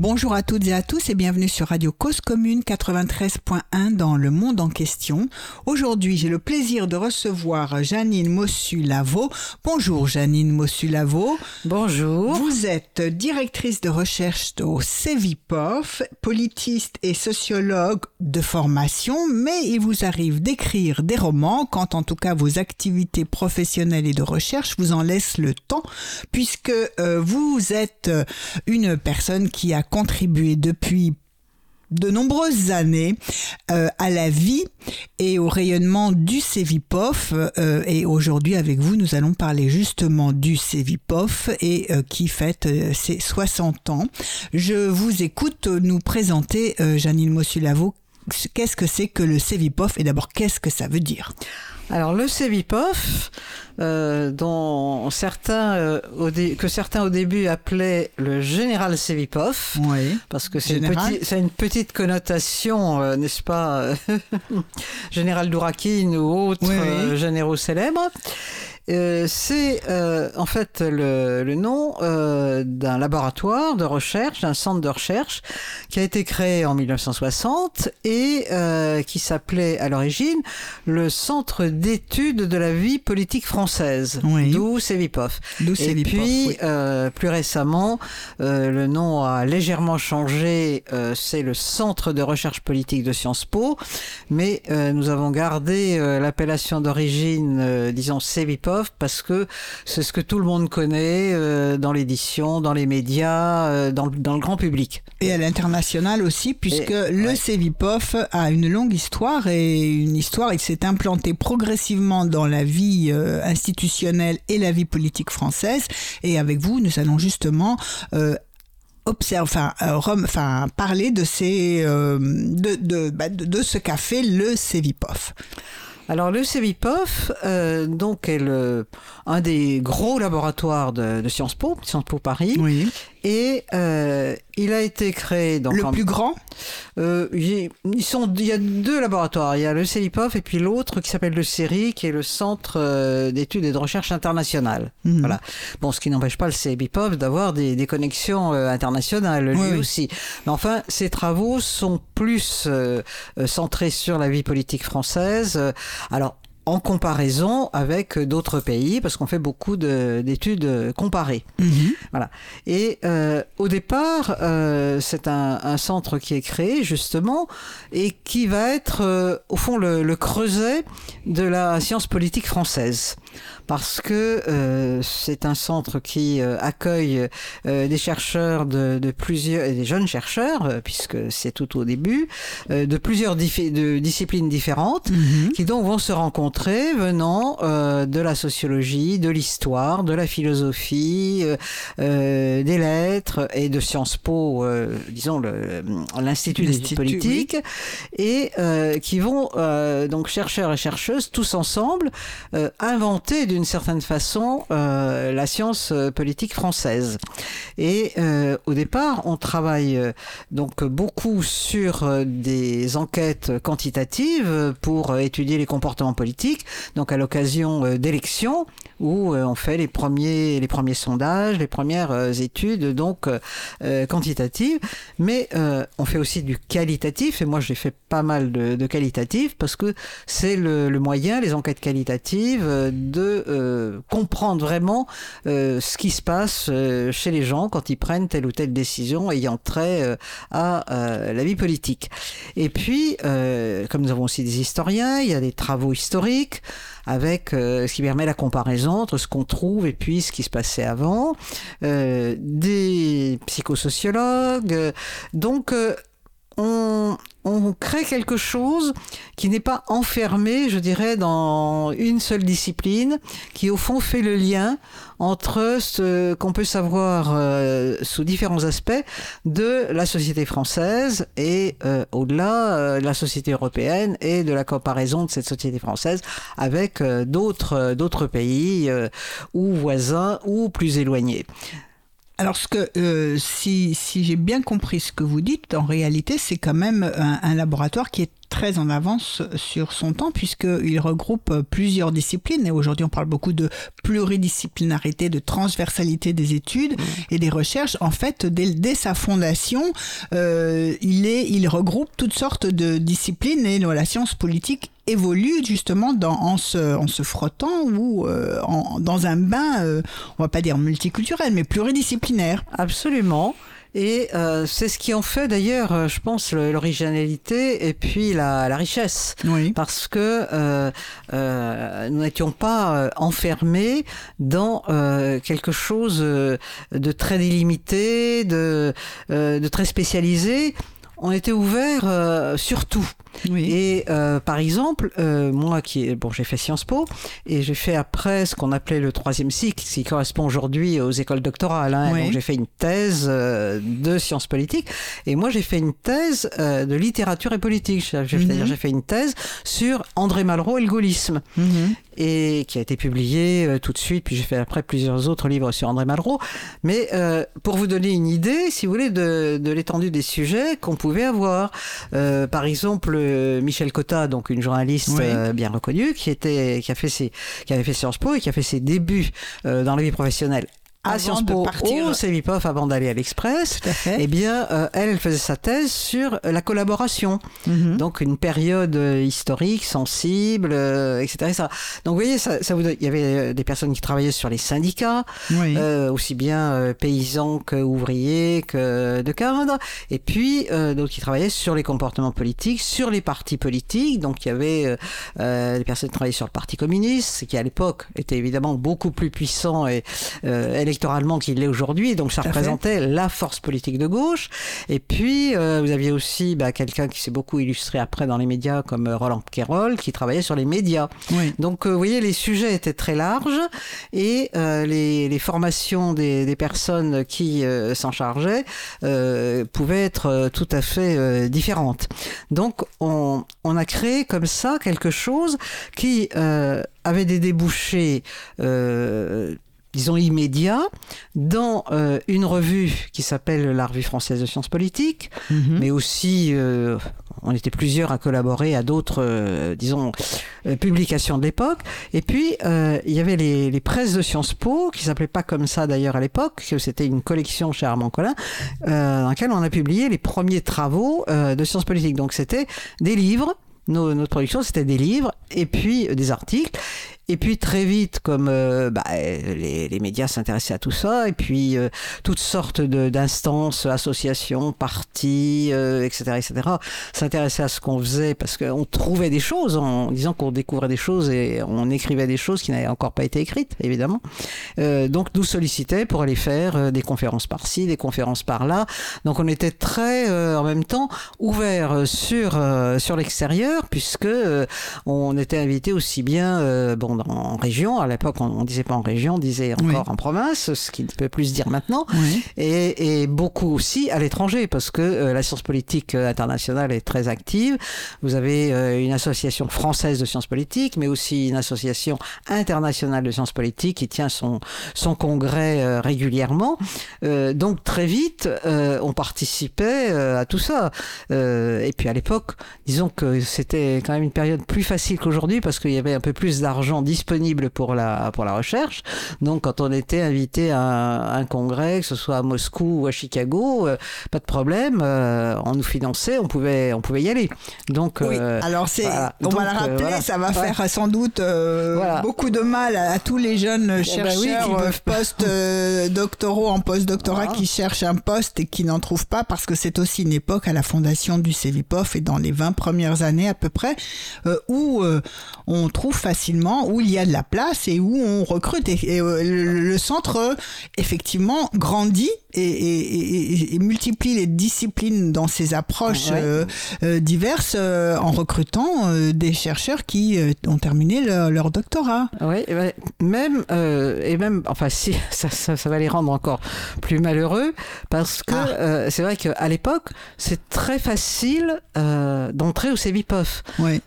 Bonjour à toutes et à tous et bienvenue sur Radio Cause Commune 93.1 dans le monde en question. Aujourd'hui, j'ai le plaisir de recevoir Janine Mossu-Lavo. Bonjour Janine Mossu-Lavo. Bonjour. Vous êtes directrice de recherche au CEVIPOF, politiste et sociologue de formation, mais il vous arrive d'écrire des romans quand en tout cas vos activités professionnelles et de recherche vous en laissent le temps puisque euh, vous êtes une personne qui a contribué depuis de nombreuses années euh, à la vie et au rayonnement du CEVIPOF. Euh, et aujourd'hui, avec vous, nous allons parler justement du CEVIPOF et euh, qui fête ses 60 ans. Je vous écoute nous présenter, Janine Mossulavo, qu'est-ce que c'est que le CEVIPOF et d'abord, qu'est-ce que ça veut dire? Alors le CEVIPOF, euh, dont certains, euh, au que certains au début appelaient le général CEVIPOF, Oui. parce que c'est une, une petite connotation, euh, n'est-ce pas, euh, général Dourakine ou autres Oui, oui. euh, généraux célèbres. Euh, c'est euh, en fait le, le nom euh, d'un laboratoire de recherche, d'un centre de recherche qui a été créé en 1960 et euh, qui s'appelait à l'origine le Centre d'études de la vie politique française, Oui. d'où CEVIPOF. D'où Et puis, oui. euh, plus récemment, euh, le nom a légèrement changé. euh, c'est le Centre de recherche politique de Sciences Po, mais euh, nous avons gardé euh, l'appellation d'origine, euh, disons CEVIPOF, parce que c'est ce que tout le monde connaît euh, dans l'édition, dans les médias, euh, dans, le- dans le grand public. Et à l'international aussi, puisque Et- le ouais. A une longue histoire et une histoire, il s'est implanté progressivement dans la vie euh, institutionnelle et la vie politique française. Et avec vous, nous allons justement observe, enfin, rem- enfin, parler de ces, euh, de, de, bah, de, de ce qu'a fait le CEVIPOF. Alors le CEVIPOF, euh, donc est le, un des gros laboratoires de, de Sciences Po, Sciences Po Paris, Oui. et euh, il a été créé donc Le en- plus grand Euh, il y a deux laboratoires. Il y a le CELIPOF et puis l'autre qui s'appelle le CERI, qui est le Centre euh, d'études et de recherche internationale. Mhm. Voilà. Bon, ce qui n'empêche pas le CELIPOF d'avoir des, des connexions euh, internationales, lui Oui, aussi. Mais enfin, ses travaux sont plus euh, centrés sur la vie politique française. Alors, en comparaison avec d'autres pays, parce qu'on fait beaucoup de- d'études euh, comparées. Mhm. Voilà. Et euh, au départ, euh, c'est un, un centre qui est créé justement et qui va être euh, au fond le, le creuset de la science politique française, parce que euh, c'est un centre qui euh, accueille euh, des chercheurs de, de plusieurs, et des jeunes chercheurs, euh, puisque c'est tout au début, euh, de plusieurs de disciplines différentes Mhm. qui donc vont se rencontrer venant euh, de la sociologie, de l'histoire, de la philosophie, euh, euh, des lettres et de Sciences Po, euh, disons l'Institut des études L'Institut, politiques, et euh, qui vont euh, donc chercheurs et chercheuses tous ensemble euh, inventer d'une certaine façon euh, la science euh, politique française. Et euh, au départ, on travaille donc beaucoup sur des enquêtes quantitatives pour étudier les comportements politiques, donc à l'occasion d'élections où on fait les premiers sondages, les premières études donc quantitatives, mais on fait aussi du qualitatif et moi j'ai fait pas mal de, de qualitatif parce que c'est le, moyen, les enquêtes qualitatives, de euh, comprendre vraiment euh, ce qui se passe euh, chez les gens quand ils prennent telle ou telle décision ayant trait à la vie politique. Et puis, comme nous avons aussi des historiens, il y a des travaux historiques avec ce qui permet la comparaison entre ce qu'on trouve et puis ce qui se passait avant, des psychosociologues. Donc, on, on crée quelque chose qui n'est pas enfermé, je dirais, dans une seule discipline, qui au fond fait le lien entre ce qu'on peut savoir euh, sous différents aspects de la société française et euh, au-delà euh, la société européenne et de la comparaison de cette société française avec euh, d'autres euh, d'autres pays euh, ou voisins ou plus éloignés. Alors, ce que, euh, si, si j'ai bien compris ce que vous dites, en réalité, c'est quand même un, un, laboratoire qui est très en avance sur son temps puisqu'il regroupe plusieurs disciplines et aujourd'hui on parle beaucoup de pluridisciplinarité, de transversalité des études mmh. et des recherches. En fait, dès, dès sa fondation, euh, il, est, il regroupe toutes sortes de disciplines et la science politique évolue justement dans, en, se, en se frottant ou euh, en, dans un bain, euh, on va pas dire multiculturel, mais pluridisciplinaire. Absolument. Et euh, c'est ce qui en fait d'ailleurs, euh, je pense, l'originalité et puis la, la richesse. Oui. Parce que euh, euh, nous n'étions pas euh, enfermés dans euh, quelque chose de très délimité, de, de très spécialisé on était ouvert euh, sur tout. Oui. Et euh, par exemple, euh, moi qui bon, j'ai fait Sciences Po et j'ai fait après ce qu'on appelait le troisième cycle, qui correspond aujourd'hui aux écoles doctorales. Hein. Oui. Donc j'ai fait une thèse de sciences politiques et moi j'ai fait une thèse de littérature et politique. C'est-à-dire Mhm. j'ai fait une thèse sur André Malraux et le gaullisme Mhm. Et qui a été publié euh, tout de suite. Puis j'ai fait après plusieurs autres livres sur André Malraux. Mais euh, pour vous donner une idée, si vous voulez, de, de l'étendue des sujets qu'on pouvait avoir. Euh, par exemple, Michel Cotta, donc une journaliste Oui. bien reconnue, qui était, qui a fait ses, qui avait fait Sciences Po et qui a fait ses débuts dans la vie professionnelle à Avant Sciences Po partir. au Cevipof avant d'aller à l'Express. Eh bien, euh, elle, elle faisait sa thèse sur la collaboration. Mhm. Donc une période euh, historique, sensible, euh, etc., etc. Donc vous voyez, ça, ça vous il y avait euh, des personnes qui travaillaient sur les syndicats, oui. euh, aussi bien euh, paysans que ouvriers que de cadres, et puis euh, donc qui travaillaient sur les comportements politiques, sur les partis politiques. Donc il y avait euh, euh, des personnes qui travaillaient sur le Parti communiste, qui à l'époque était évidemment beaucoup plus puissant et euh, électoralement qu'il l'est aujourd'hui. Donc ça fait. représentait la force politique de gauche. Et puis euh, vous aviez aussi bah, quelqu'un qui s'est beaucoup illustré après dans les médias comme euh, Roland Quérol, qui travaillait sur les médias. oui. Donc, euh, vous voyez, les sujets étaient très larges et euh, les, les formations des, des personnes qui s'en chargeaient pouvaient être tout à fait différentes. Donc, on, on a créé comme ça quelque chose qui avait des débouchés. Euh, disons immédiats, dans euh, une revue qui s'appelle la Revue française de sciences politiques, Mhm. mais aussi euh, on était plusieurs à collaborer à d'autres, euh, disons, publications de l'époque. Et puis il y avait les, les presses de Sciences Po, qui s'appelaient pas comme ça d'ailleurs à l'époque, que c'était une collection chez Armand Collin, dans laquelle on a publié les premiers travaux de sciences politiques. Donc c'était des livres. Nos, notre production, c'était des livres et puis des articles. Et puis très vite, comme euh, bah, les, les médias s'intéressaient à tout ça, et puis euh, toutes sortes d'instances, associations, partis, euh, etc., etc., s'intéressaient à ce qu'on faisait parce qu'on trouvait des choses en disant qu'on découvrait des choses et on écrivait des choses qui n'avaient encore pas été écrites, évidemment. Euh, donc nous sollicitait pour aller faire euh, des conférences par-ci, des conférences par-là. Donc on était très, en même temps, ouvert sur sur l'extérieur puisque on était invité aussi bien bon en région. À l'époque, on, on disait pas en région, on disait encore Oui. en province, ce qui ne peut plus se dire maintenant. Oui. Et, et beaucoup aussi à l'étranger, parce que euh, la science politique euh, internationale est très active. Vous avez euh, une association française de sciences politiques, mais aussi une association internationale de sciences politiques qui tient son, son congrès euh, régulièrement. Donc très vite, on participait à tout ça. Et puis à l'époque, disons que c'était quand même une période plus facile qu'aujourd'hui, parce qu'il y avait un peu plus d'argent disponible pour la, pour la recherche. Donc quand on était invité à un, à un congrès, que ce soit à Moscou ou à Chicago, euh, pas de problème, euh, on nous finançait, on pouvait, on pouvait y aller. Donc Oui, euh, alors c'est, voilà. on va Donc, le rappeler, voilà. ça va Ouais. faire sans doute Voilà. beaucoup de mal à, à tous les jeunes ben oui, chercheurs qui euh, peuvent post euh, doctoraux en post-doctorat qui cherchent un poste et qui n'en trouvent pas parce que c'est aussi une époque à la fondation du CEVIPOF et dans les 20 premières années à peu près euh, où euh, on trouve facilement où il y a de la place et où on recrute et, et, euh, le, centre effectivement grandit et, et- et- et multiplie les disciplines dans ses approches Ouais. euh, euh, diverses euh, en recrutant des chercheurs qui ont terminé leur, leur doctorat. Oui, ben, même et même enfin si ça, ça, ça va les rendre encore plus malheureux parce que Ah. c'est vrai qu'à l'époque c'est très facile d'entrer au CEVIPOF. Oui.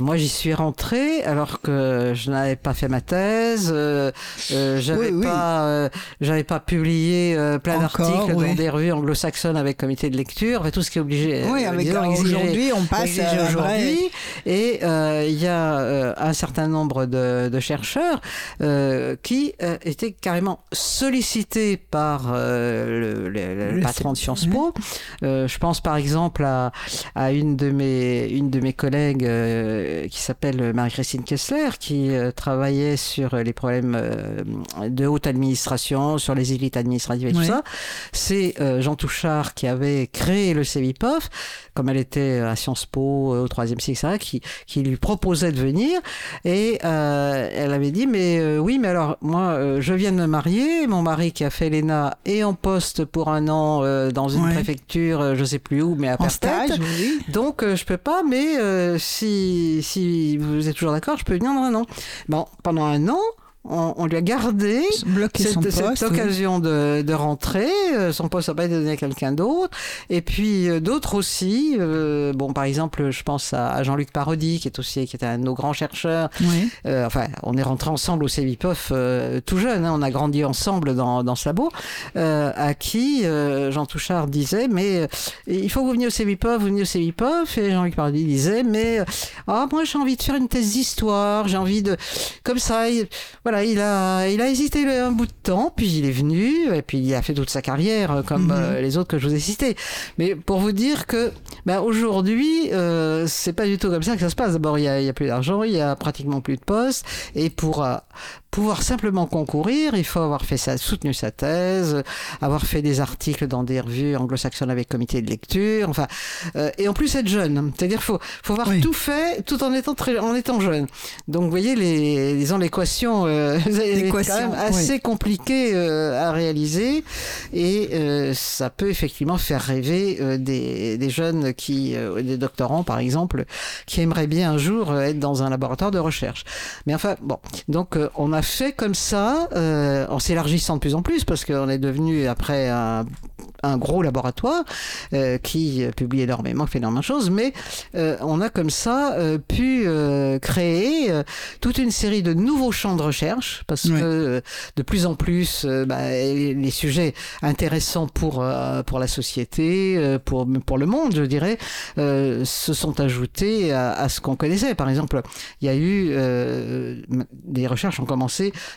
Moi j'y suis rentré alors que euh, je n'avais pas fait ma thèse, euh, euh, j'avais Oui, pas, euh, j'avais pas publié plein d'articles oui. dans des revues anglo-saxonnes avec comité de lecture, enfin, tout ce qui est obligé. Oui, avec aujourd'hui, on passe aujourd'hui. Et il y a un certain nombre de, de chercheurs qui étaient carrément sollicités par le, le- le Le patron de Sciences Po. Je pense par exemple à, à une de mes une de mes collègues euh, qui s'appelle Marie-Christine Kessler qui euh, travaillait sur les problèmes euh, de haute administration, sur les élites administratives et tout Oui. ça. C'est euh, Jean Touchard qui avait créé le CEVIPOF, comme elle était à Sciences Po euh, au troisième cycle, etc., qui, qui lui proposait de venir. Et euh, elle avait dit, mais euh, oui, mais alors moi, euh, je viens de me marier, mon mari qui a fait l'ENA est en poste pour un an euh, dans une Ouais. préfecture, euh, je sais plus où, mais à Perpète. oui. Donc euh, je peux pas, mais euh, si, si vous êtes toujours d'accord, je peux venir dans Bon, pendant un an, on, on lui a gardé cette, poste. cette oui. occasion de, de rentrer. Euh, Son poste n'a pas été donné à quelqu'un d'autre. Et puis euh, d'autres aussi. euh, bon, par exemple, je pense à, à Jean-Luc Parodi, qui est aussi qui est un de nos grands chercheurs. Oui. Euh, enfin, on est rentré ensemble au CEVIPOF tout jeune. hein, on a grandi ensemble dans, dans euh, à qui Jean Touchard disait, mais il faut que vous veniez au CEVIPOF, vous venez au CEVIPOF. Et Jean-Luc Parodi disait, mais ah, moi j'ai envie de faire une thèse d'histoire. J'ai envie de comme ça. il- voilà, il a, il a hésité un bout de temps, puis il est venu, et puis il a fait toute sa carrière, euh, comme Mhm. euh, les autres que je vous ai cités. Mais pour vous dire que, ben, aujourd'hui, euh, c'est pas du tout comme ça que ça se passe. D'abord, il y a, il y a plus d'argent, il y a pratiquement plus de postes, et pour euh, pouvoir simplement concourir, il faut avoir fait sa, soutenu sa thèse, avoir fait des articles dans des revues anglo-saxonnes avec comité de lecture, enfin, euh, et en plus être jeune. C'est-à-dire, faut, faut avoir Oui. tout fait tout en étant très, en étant jeune. Donc, vous voyez, les, disons, l'équation, euh, quand même assez compliquée euh, à réaliser, et euh, ça peut effectivement faire rêver euh, des, des jeunes qui, euh, des doctorants par exemple, qui aimeraient bien un jour être dans un laboratoire de recherche. Mais enfin, bon, donc euh, on a fait comme ça, euh, en s'élargissant de plus en plus, parce qu'on est devenu après un, un gros laboratoire euh, qui publie énormément, qui fait énormément de choses, mais euh, on a comme ça pu créer toute une série de nouveaux champs de recherche, parce que de plus en plus, bah, les, les sujets intéressants pour, pour la société, pour, pour le monde, je dirais, se sont ajoutés à, à ce qu'on connaissait. Par exemple, il y a eu des recherches ont commencé.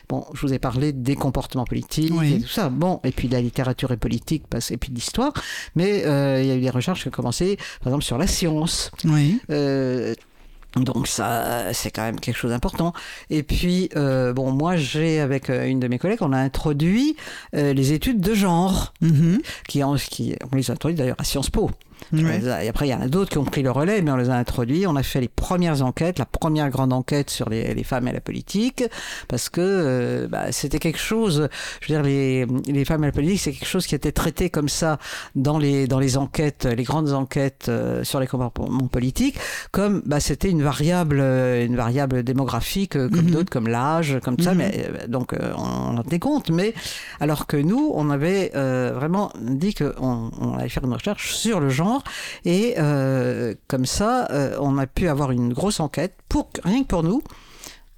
Bon, je vous ai parlé des comportements politiques Oui. et tout ça. Bon, et puis de la littérature et politique, et puis de l'histoire. Mais euh, il y a eu des recherches qui ont commencé, par exemple, sur la science. Oui. Euh, donc ça, c'est quand même quelque chose d'important. Et puis, euh, bon, moi, j'ai avec une de mes collègues, on a introduit euh, les études de genre, Mhm. qui, en, qui on les a introduites d'ailleurs à Sciences Po. Ouais. Et après, il y en a d'autres qui ont pris le relais, mais on les a introduits. On a fait les premières enquêtes, la première grande enquête sur les, les femmes et la politique, parce que euh, bah, c'était quelque chose. Je veux dire, les, les femmes et la politique, c'est quelque chose qui était traité comme ça dans les dans les enquêtes, les grandes enquêtes euh, sur les comportements politiques, comme bah, c'était une variable, euh, une variable démographique, euh, comme Mhm. d'autres, comme l'âge, comme ça. Mhm. Mais euh, donc, euh, on en tenait compte. Mais alors que nous, on avait euh, vraiment dit qu'on on allait faire une recherche sur le genre et euh, comme ça, euh, on a pu avoir une grosse enquête pour rien que pour nous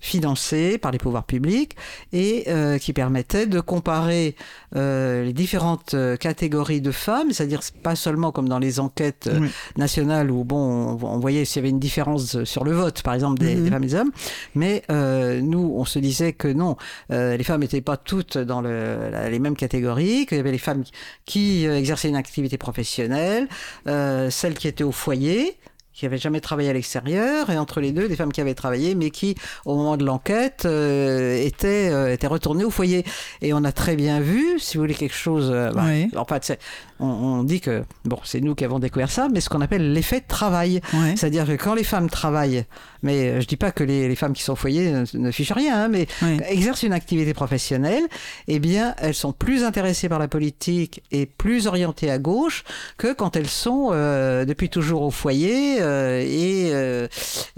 financée par les pouvoirs publics et euh, qui permettait de comparer euh, les différentes euh, catégories de femmes, c'est-à-dire c'est pas seulement comme dans les enquêtes euh, Oui. nationales où bon, on, on voyait s'il y avait une différence sur le vote, par exemple des, Mhm. des femmes et des hommes, mais euh, nous on se disait que non, euh, les femmes n'étaient pas toutes dans le, la- les mêmes catégories, qu'il y avait les femmes qui euh, exerçaient une activité professionnelle, euh, celles qui étaient au foyer qui n'avaient jamais travaillé à l'extérieur, et entre les deux, des femmes qui avaient travaillé, mais qui, au moment de l'enquête, euh, étaient, euh, étaient retournées au foyer. Et on a très bien vu, si vous voulez quelque chose... euh, bah, Oui. En fait, on, on dit que, bon, c'est nous qui avons découvert ça, mais ce qu'on appelle l'effet travail. Ouais. C'est-à-dire que quand les femmes travaillent, mais euh, je dis pas que les, les femmes qui sont au foyer ne, ne fichent rien, hein, mais Ouais. exercent une activité professionnelle, eh bien, elles sont plus intéressées par la politique et plus orientées à gauche que quand elles sont euh, depuis toujours au foyer, euh, et euh,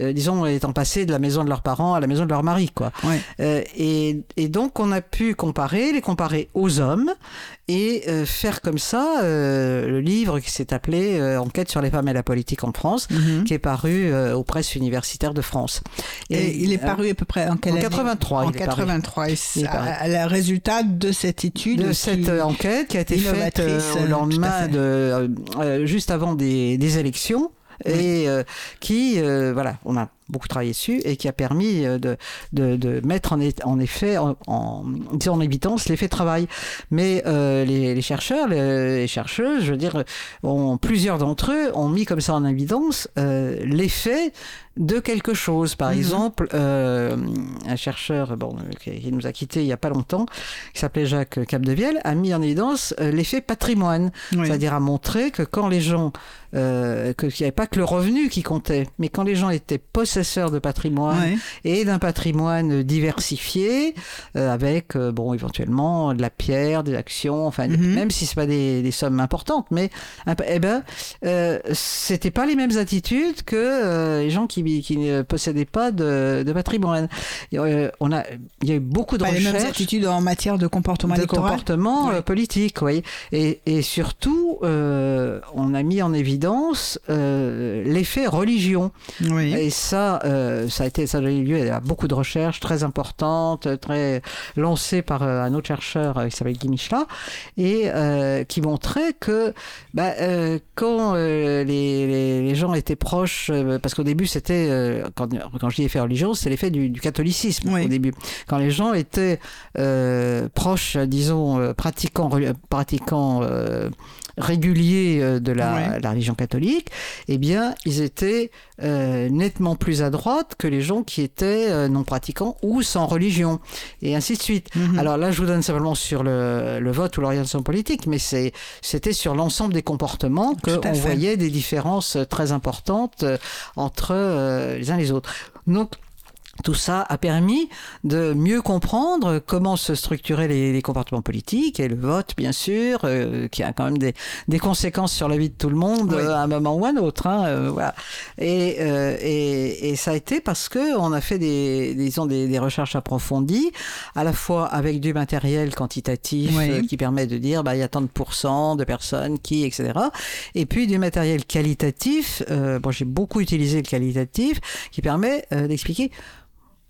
euh, disons étant passés de la maison de leurs parents à la maison de leur mari quoi. Ouais. Euh, et, et donc on a pu comparer, les comparer aux hommes et euh, faire comme ça euh, le livre qui s'est appelé euh, Enquête sur les femmes et la politique en France, Mhm. qui est paru aux presses universitaires de France. Et, il est paru à peu près en quelle en année 83, En il est paru. 83. Et Il est c'est le résultat de cette étude. de cette enquête qui a été faite au lendemain de juste avant des, des élections et euh, qui euh, voilà on a beaucoup travaillé dessus et qui a permis euh, de, de, de mettre en, en effet en, en, en évidence l'effet travail. Mais euh, les, les chercheurs, les, les chercheuses, je veux dire, ont, plusieurs d'entre eux ont mis comme ça en évidence euh, l'effet de quelque chose. Par Mhm. exemple, euh, un chercheur bon, qui, qui nous a quittés il n'y a pas longtemps, qui s'appelait Jacques Capdevielle, a mis en évidence euh, l'effet patrimoine. Oui. C'est-à-dire à montrer que quand les gens, euh, que- qu'il n'y avait pas que le revenu qui comptait, mais quand les gens étaient possesseurs de patrimoine et d'un patrimoine diversifié, euh, avec bon éventuellement de la pierre, des actions, enfin Mhm. même si c'est pas des, des sommes importantes, mais eh ben c'était pas les mêmes attitudes que les gens qui, qui ne possédaient pas de, de patrimoine. Euh, on a, il y a eu beaucoup de Pas les mêmes recherches attitudes en matière de comportement de électoral. comportement Oui. euh, politique, oui. Et, et surtout, euh, on a mis en évidence euh, l'effet religion. Oui. Et ça, ça a été, ça a donné lieu à beaucoup de recherches très importantes, très lancées par un autre chercheur qui s'appelle Guy Michelin, et qui montrait que bah, quand les, les, les gens étaient proches, parce qu'au début c'était, euh, quand, quand je dis effet religion, c'est l'effet du, du catholicisme Oui. au début. Quand les gens étaient euh, proches, disons, euh, pratiquants, reli- pratiquants euh, réguliers de la, religion catholique, eh bien, ils étaient nettement plus à droite que les gens qui étaient non pratiquants ou sans religion, et ainsi de suite. Mhm. Alors là, je vous donne simplement sur le, le vote ou l'orientation politique, mais c'était sur l'ensemble des comportements qu'on voyait des différences très importantes entre les uns les autres. Donc, tout ça a permis de mieux comprendre comment se structuraient les, les comportements politiques et le vote, bien sûr, euh, qui a quand même des, des conséquences sur la vie de tout le monde Oui. euh, à un moment ou à un autre. Hein, euh, voilà. et, euh, et, et ça a été parce que on a fait des, disons, des, des recherches approfondies, à la fois avec du matériel quantitatif Oui. euh, qui permet de dire bah, il y a tant de pourcents de personnes qui, etc. Et puis du matériel qualitatif. Euh, bon, j'ai beaucoup utilisé le qualitatif qui permet euh, d'expliquer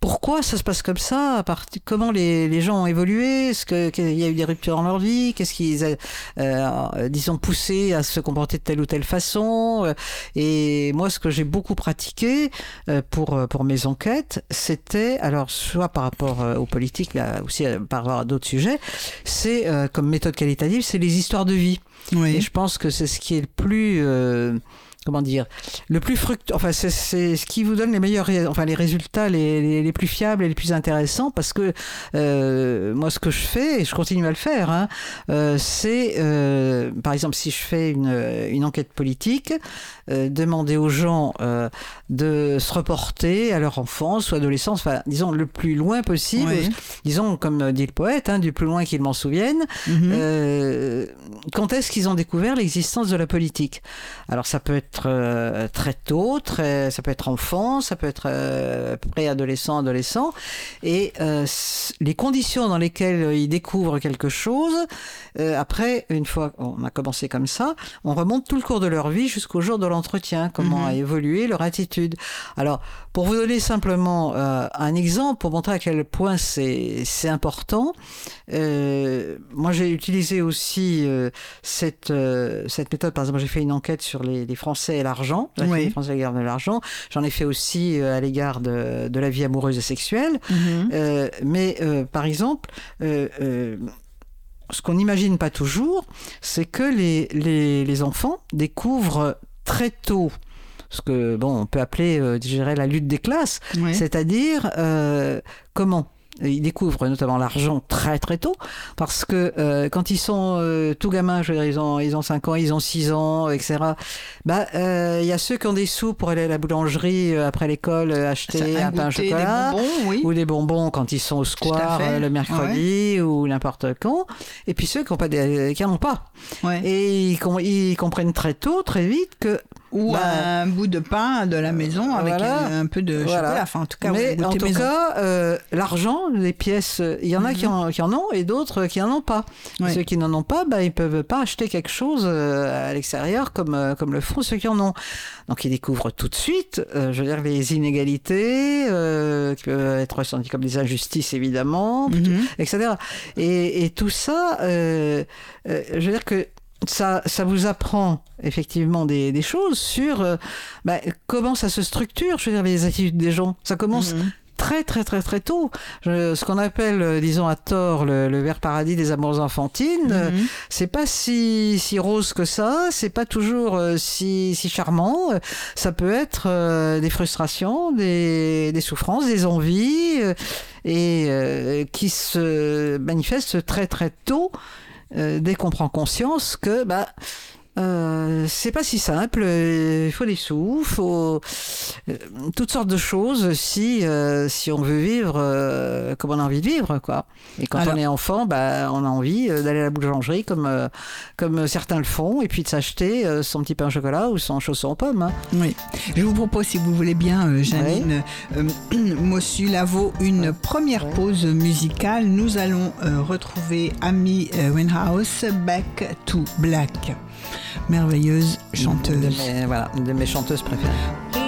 pourquoi ça se passe comme ça Comment les, les gens ont évolué Est-ce qu'il y a eu des ruptures dans leur vie Qu'est-ce qui les a, euh, disons, poussés à se comporter de telle ou telle façon Euh, Et moi, ce que j'ai beaucoup pratiqué euh, pour, euh, pour mes enquêtes, c'était, alors, soit par rapport euh, aux politiques, là aussi euh, par rapport à d'autres sujets, c'est euh, comme méthode qualitative, c'est les histoires de vie. Et Oui. je pense que c'est ce qui est le plus, euh, comment dire, le plus fructueux. Enfin, c'est- ce qui vous donne les meilleurs, enfin les résultats les, plus fiables et les plus intéressants, parce que euh, moi, ce que je fais et je continue à le faire, hein, euh, c'est, euh, par exemple, si je fais une, une enquête politique, demander aux gens de se reporter à leur enfance ou adolescence, enfin, disons le plus loin possible, Oui. disons comme dit le poète, hein, du plus loin qu'ils m'en souviennent. Mhm. Euh, quand est-ce qu'ils ont découvert l'existence de la politique? Alors ça peut être euh, très tôt, très, ça peut être enfant, ça peut être euh, préadolescent, adolescent, et euh, les conditions dans lesquelles ils découvrent quelque chose, après, une fois qu'on a commencé comme ça, on remonte tout le cours de leur vie jusqu'au jour de l'entretien, comment Mhm. a évolué leur attitude. Alors, pour vous donner simplement euh, un exemple, pour montrer à quel point c'est important, euh, moi j'ai utilisé aussi euh, cette, cette méthode. Par exemple, j'ai fait une enquête sur les, les Français et l'argent, la- Oui. les Français à l'égard de l'argent. J'en ai fait aussi à l'égard de, de la vie amoureuse et sexuelle. Mhm. Mais par exemple, ce qu'on n'imagine pas toujours, c'est que les, les, les enfants découvrent très tôt ce que bon on peut appeler, euh, la lutte des classes, Oui. c'est-à-dire euh, comment? Ils découvrent notamment l'argent très très tôt parce que euh, quand ils sont euh, tout gamins, je veux dire, ils ont ils ont 5 ans, ils ont 6 ans, etc. Bah euh, il y a ceux qui ont des sous pour aller à la boulangerie euh, après l'école euh, acheter un pain au chocolat Des bonbons, oui. ou des bonbons quand ils sont au square euh, le mercredi ou n'importe quand. Et puis ceux qui n'en pas des, qui en ont pas. Ouais. Et ils, com- ils comprennent très tôt, très vite que Ou Bah, un bout de pain de la maison avec voilà. un, un peu de Voilà. chocolat. Enfin, en tout cas, Mais en tout maison. cas, euh, l'argent, les pièces, il y en a qui, Mhm. en, qui en ont et d'autres qui en ont pas. Ceux qui n'en ont pas, bah, ils peuvent pas acheter quelque chose euh, à l'extérieur comme, euh, comme le font ceux qui en ont. Donc ils découvrent tout de suite, euh, je veux dire, les inégalités euh, qui peuvent être ressenties comme des injustices évidemment, Mhm. etc. Et, et tout ça, euh, euh, je veux dire que ça, ça vous apprend effectivement des, des choses sur euh, bah, comment ça se structure, je veux dire, les attitudes des gens. Ça commence Mhm. très très très très tôt. Je- ce qu'on appelle, euh, disons à tort, le, le vert paradis des amours enfantines, euh, Mhm. c'est pas si, si rose que ça, c'est pas toujours euh, si, si charmant. Euh, Ça peut être euh, des frustrations, des, des souffrances, des envies, euh, et euh, qui se manifestent très très tôt euh, dès qu'on prend conscience que bah euh, c'est pas si simple, euh, il faut des sous, faut euh, toutes sortes de choses si euh, si on veut vivre comme on a envie de vivre quoi. Et quand Alors- on est enfant, bah on a envie d'aller à la boulangerie comme comme certains le font et puis de s'acheter son petit pain au chocolat ou son chausson aux pommes. hein. Oui. Je vous propose, si vous voulez bien, Janine euh, Mossu une première pause musicale. Nous allons retrouver Amy Winehouse, Back to Black. Merveilleuse De chanteuse. mes, voilà, de mes chanteuses préférées.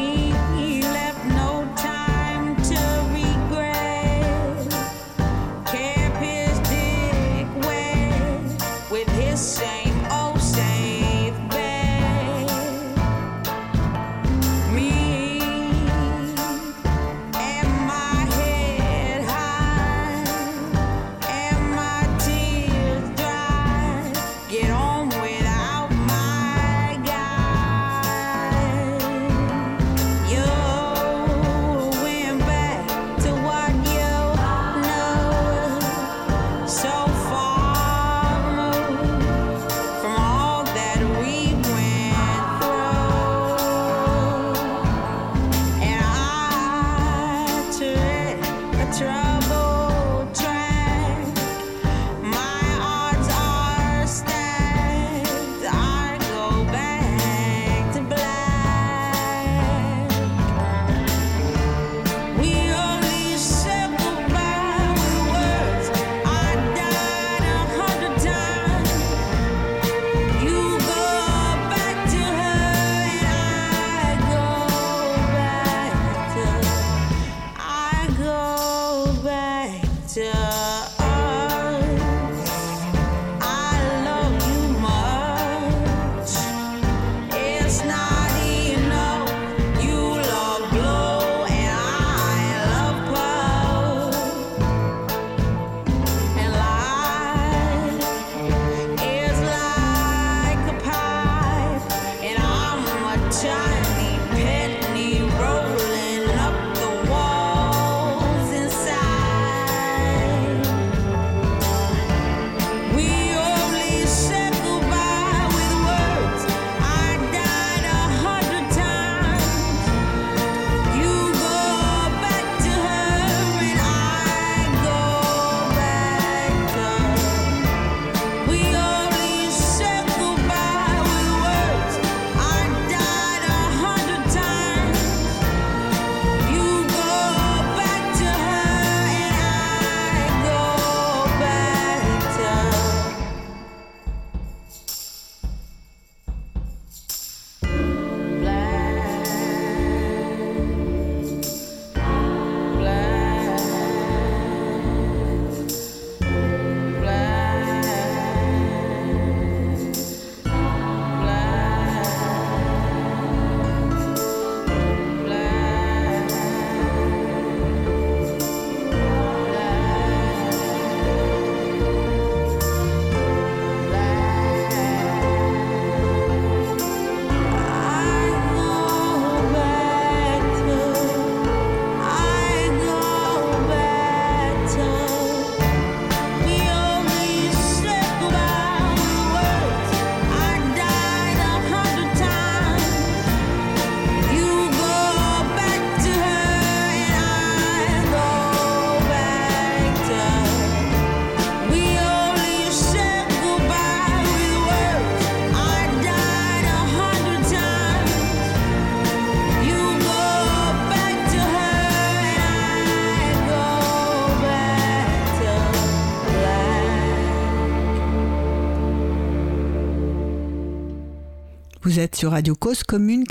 Vous êtes sur Radio Cause Commune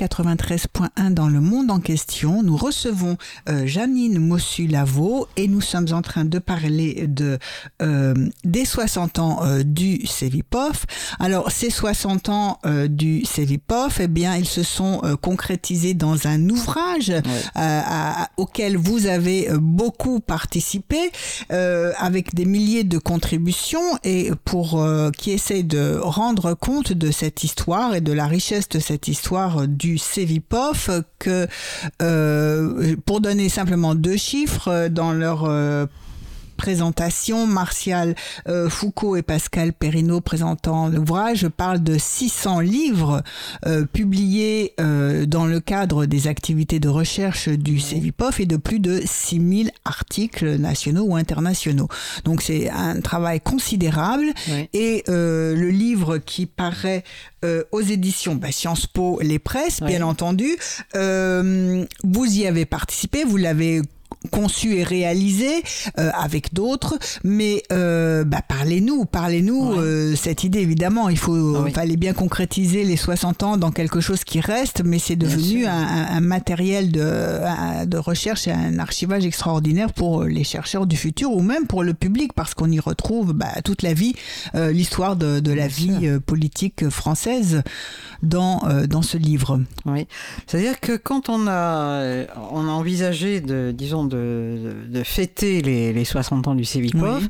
93.1 dans le monde en question. Nous recevons euh, Janine Mossu-Lavaux et nous sommes en train de parler de euh, des 60 ans euh, du CEVIPOF. Alors ces 60 ans euh, du CEVIPOF, eh bien ils se sont concrétisés dans un ouvrage à- auquel vous avez beaucoup participé avec des milliers de contributions et pour qui essaie de rendre compte de cette histoire et de la richesse de cette histoire du CEVIPOF que euh, pour donner simplement deux chiffres euh, dans leur euh, présentation, Martial euh, Foucault et Pascal Perrineau présentant l'ouvrage parlent de 600 livres euh, publiés euh, dans le cadre des activités de recherche du CEVIPOF et de plus de 6000 articles nationaux ou internationaux. Donc c'est un travail considérable. Et le livre qui paraît aux éditions bah, Sciences Po Les Presses, bien entendu, vous y avez participé, vous l'avez conçu et réalisé euh, avec d'autres, mais euh, bah, parlez-nous, parlez-nous Ouais. euh, cette idée évidemment. Il faut, Ah oui. fallait bien concrétiser les 60 ans dans quelque chose qui reste, mais c'est devenu un, un- matériel de, un- de recherche et un archivage extraordinaire pour les chercheurs du futur ou même pour le public parce qu'on y retrouve bah, toute la vie, euh, l'histoire de, de la Bien vie sûr. euh, politique française dans, euh, dans ce livre. Oui, c'est-à-dire que quand on a, euh, on a envisagé de, disons, de, de fêter les, les 60 ans du CEVIPOF, Oui.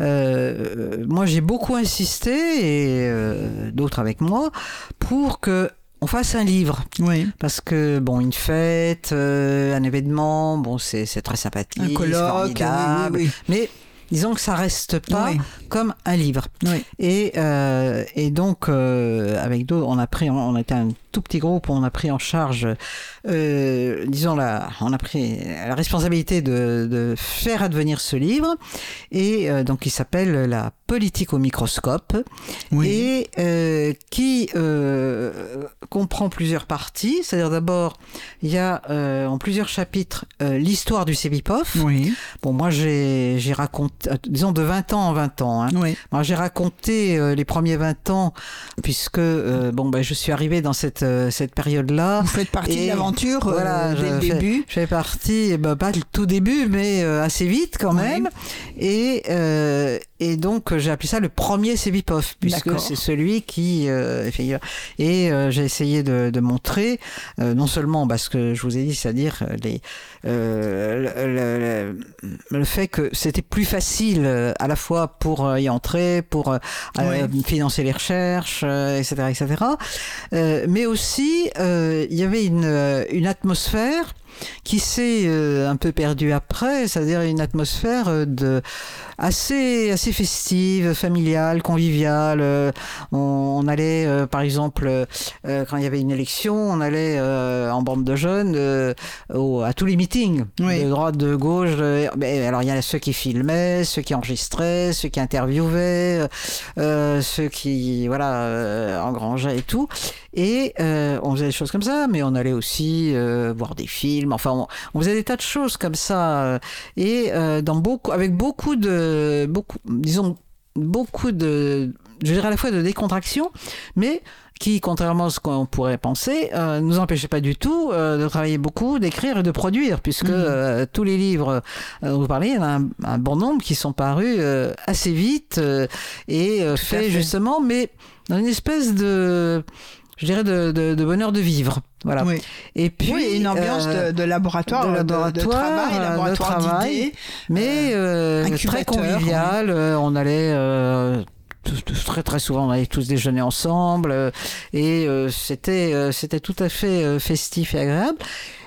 euh, moi j'ai beaucoup insisté, et euh, d'autres avec moi, pour que on fasse un livre. Oui. Parce que, bon, une fête, euh, un événement, bon, c'est très sympathique, Un colloque, formidable, oui, oui, mais disons que ça reste pas Oui. comme un livre. oui. Et, euh, et donc, euh, avec d'autres, on a pris, on était un tout petit groupe, on a pris en charge, euh, disons, la, on a pris la responsabilité de, de faire advenir ce livre, et donc il s'appelle La politique au microscope, oui. et qui comprend plusieurs parties. C'est-à-dire d'abord, il y a en plusieurs chapitres l'histoire du oui. Bon, moi j'ai raconté, disons de 20 ans en 20 ans. Hein. oui. Alors j'ai raconté euh, les premiers 20 ans puisque euh, bon ben je suis arrivé dans cette euh, cette période-là. Vous faites partie Et de l'aventure euh, voilà, dès je le début. Je fais partie, ben, pas le tout début, mais euh, assez vite quand Oui. même. Et euh, et donc j'ai appelé ça le premier Cevipof puisque c'est celui qui euh, et euh, j'ai essayé de, de montrer euh, non seulement bah, ce que je vous ai dit, c'est-à-dire euh, les euh, le, le- le fait que c'était plus facile euh, à la fois pour euh, y entrer, pour euh, euh, financer les recherches, euh, etc., etc. Euh, mais aussi, euh, il y avait une, euh, une atmosphère qui s'est euh, un peu perdue après, c'est-à-dire une atmosphère euh, de assez assez festive, familiale, conviviale. Euh, On, on allait, euh, par exemple, euh, quand il y avait une élection, on allait euh, en bande de jeunes au- à tous les meetings, Oui. de droite, de gauche. mais alors il y a ceux qui filmaient, ceux qui enregistraient, ceux qui interviewaient, ceux qui voilà engrangeaient et tout. Et euh, on faisait des choses comme ça, mais on allait aussi euh, voir des films. Enfin, on, on faisait des tas de choses comme ça. Et euh, dans beaucoup, avec beaucoup de, beaucoup, disons, beaucoup de, je dirais à la fois de décontraction, mais qui, contrairement à ce qu'on pourrait penser, euh, nous empêchait pas du tout euh, de travailler beaucoup, d'écrire et de produire, puisque Mhm. euh, tous les livres euh, dont vous parlez, il y en a un, un bon nombre qui sont parus euh, assez vite euh, et euh, faits fait. justement, mais dans une espèce de, je dirais, de, de, de bonheur de vivre. Voilà. Oui. Et puis oui, une ambiance euh, de, de laboratoire, de de, laboratoire, travail, euh, de laboratoire travail. d'idées. mais euh, très incubateur, convivial. euh, on allait euh, très très souvent, on allait tous déjeuner ensemble euh, et euh, c'était euh, c'était tout à fait euh, festif et agréable.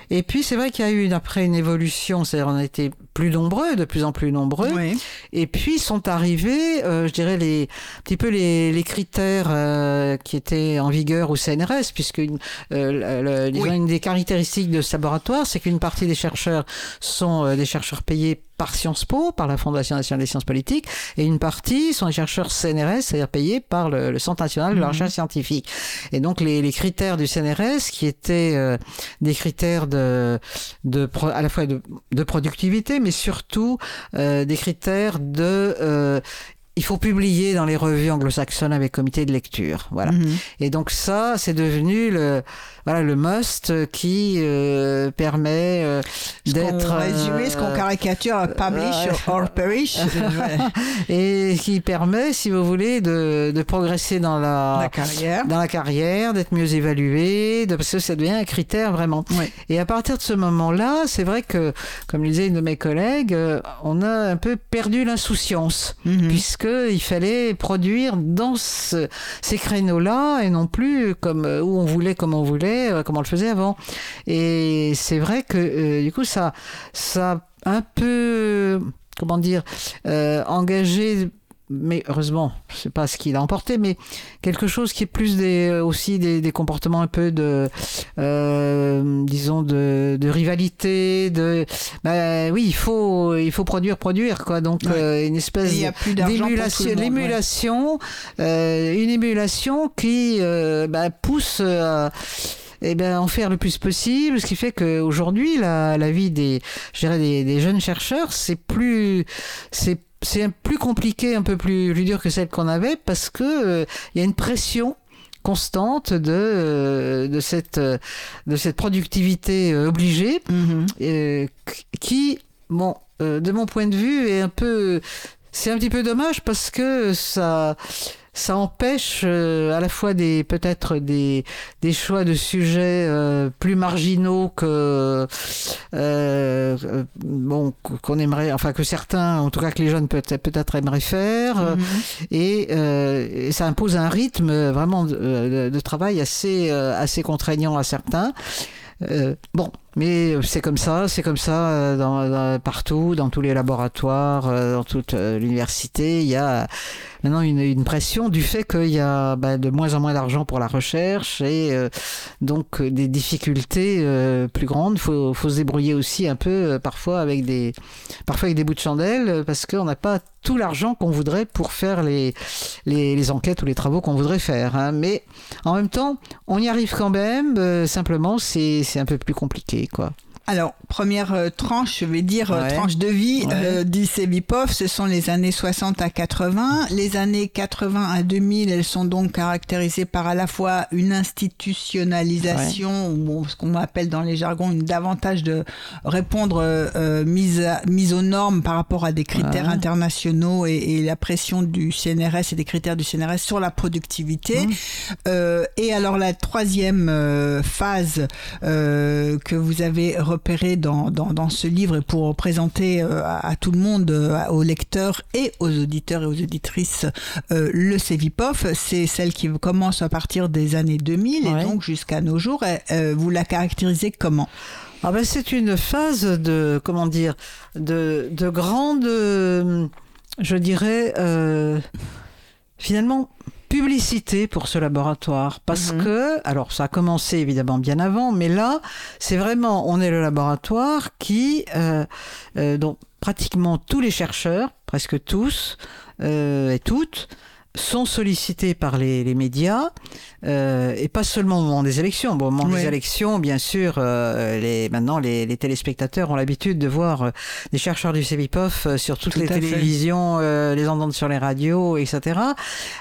Et puis c'est vrai qu'il y a eu après une évolution, c'est-à-dire on a été plus nombreux, de plus en plus nombreux. Oui. Et puis sont arrivés, euh, je dirais, les, un petit peu les, les critères euh, qui étaient en vigueur au CNRS, puisque une, euh, le- le- disons, Oui. une des caractéristiques de ce laboratoire, c'est qu'une partie des chercheurs sont des chercheurs payés par Sciences Po, par la Fondation nationale des sciences politiques, et une partie sont des chercheurs CNRS, c'est-à-dire payés par le, le Centre national de la Mhm. recherche scientifique. Et donc les, les critères du CNRS, qui étaient euh, des critères de, de à la fois de, de productivité, mais surtout euh, des critères de euh, il faut publier dans les revues anglo-saxonnes avec comité de lecture. Voilà. Mhm. Et donc ça, c'est devenu le voilà le must qui euh, permet euh, d'être résumé, ce qu'on euh, caricature, publish ouais. or perish. et qui permet, si vous voulez, de, de progresser dans la, la carrière. dans la carrière, d'être mieux évalué, de, parce que ça devient un critère vraiment. Et à partir de ce moment-là, c'est vrai que, comme le disait une de mes collègues, euh, on a un peu perdu l'insouciance, Mhm. Puisqu'il fallait produire dans ce- ces créneaux-là et non plus comme euh, où on voulait, comme on voulait, euh, comme on le faisait avant. Et c'est vrai que euh, du coup, ça, ça a un peu, comment dire, engagé mais heureusement, c'est pas ce qu'il a emporté, mais quelque chose qui est plus des, euh, aussi des, des comportements un peu de, euh, disons, de, de rivalité, de, bah, oui, il faut, il faut produire, produire, quoi. Donc, Ouais. euh, une espèce d'émulation, monde, ouais. l'émulation, euh, une émulation qui euh, bah, pousse à eh ben, en faire le plus possible, ce qui fait qu'aujourd'hui, la, la vie des, je dirais des, des jeunes chercheurs, c'est plus, c'est c'est plus compliqué, un peu plus, plus dur que celle qu'on avait parce que euh, il y a une pression constante de euh, de cette euh, de cette productivité obligée Mhm. euh, qui, bon, euh, de mon point de vue, est un peu. C'est un petit peu dommage parce que ça. Ça empêche euh, à la fois des peut-être des, des choix de sujets euh, plus marginaux que euh, euh, bon qu'on aimerait enfin que certains en tout cas que les jeunes peut-être peut-être aimeraient faire euh, Mhm. et, euh, et ça impose un rythme euh, vraiment de, de- de travail assez euh, assez contraignant à certains. Euh, bon, mais c'est comme ça, c'est comme ça euh, dans, partout, dans tous les laboratoires, euh, dans toute euh, l'université. Il y a maintenant une, pression du fait qu'il y a bah, de moins en moins d'argent pour la recherche et euh, donc euh, des difficultés euh, plus grandes. Il faut, se débrouiller aussi un peu euh, parfois avec des parfois avec des bouts de chandelle euh, parce qu'on n'a pas tout l'argent qu'on voudrait pour faire les, les, enquêtes ou les travaux qu'on voudrait faire. hein. Mais en même temps, on y arrive quand même. euh, simplement, c'est un peu plus compliqué, quoi. Alors, première euh, tranche, je vais dire euh, tranche de vie Ouais. euh, d'ICBIPOF, ce sont les années 60 à 80. Les années 80 à 2000, elles sont donc caractérisées par à la fois une institutionnalisation, ou bon, ce qu'on appelle dans les jargons une davantage de répondre euh, mise, à- mise aux normes par rapport à des critères internationaux et, et la pression du CNRS et des critères du CNRS sur la productivité. Mmh. Euh, et alors la troisième euh, phase euh, que vous avez repérée dans, dans, dans ce livre et pour présenter euh, à, à tout le monde, euh, aux lecteurs et aux auditeurs et aux auditrices, euh, le CEVIPOF, c'est celle qui commence à partir des années 2000 Ouais. et donc jusqu'à nos jours. Euh, vous la caractérisez comment? Ah ben, c'est une phase de comment dire de, de grande, je dirais euh, finalement publicité pour ce laboratoire parce Mhm. que alors ça a commencé évidemment bien avant mais là c'est vraiment on est le laboratoire qui euh, euh, dont pratiquement tous les chercheurs presque tous euh, et toutes sont sollicités par les, les médias euh, et pas seulement au moment des élections. Bon, au moment des élections, bien sûr, euh, les, maintenant les, les téléspectateurs ont l'habitude de voir euh, des chercheurs du CEVIPOF euh, sur toutes Tout les télévisions, euh, les entendre sur les radios, etc.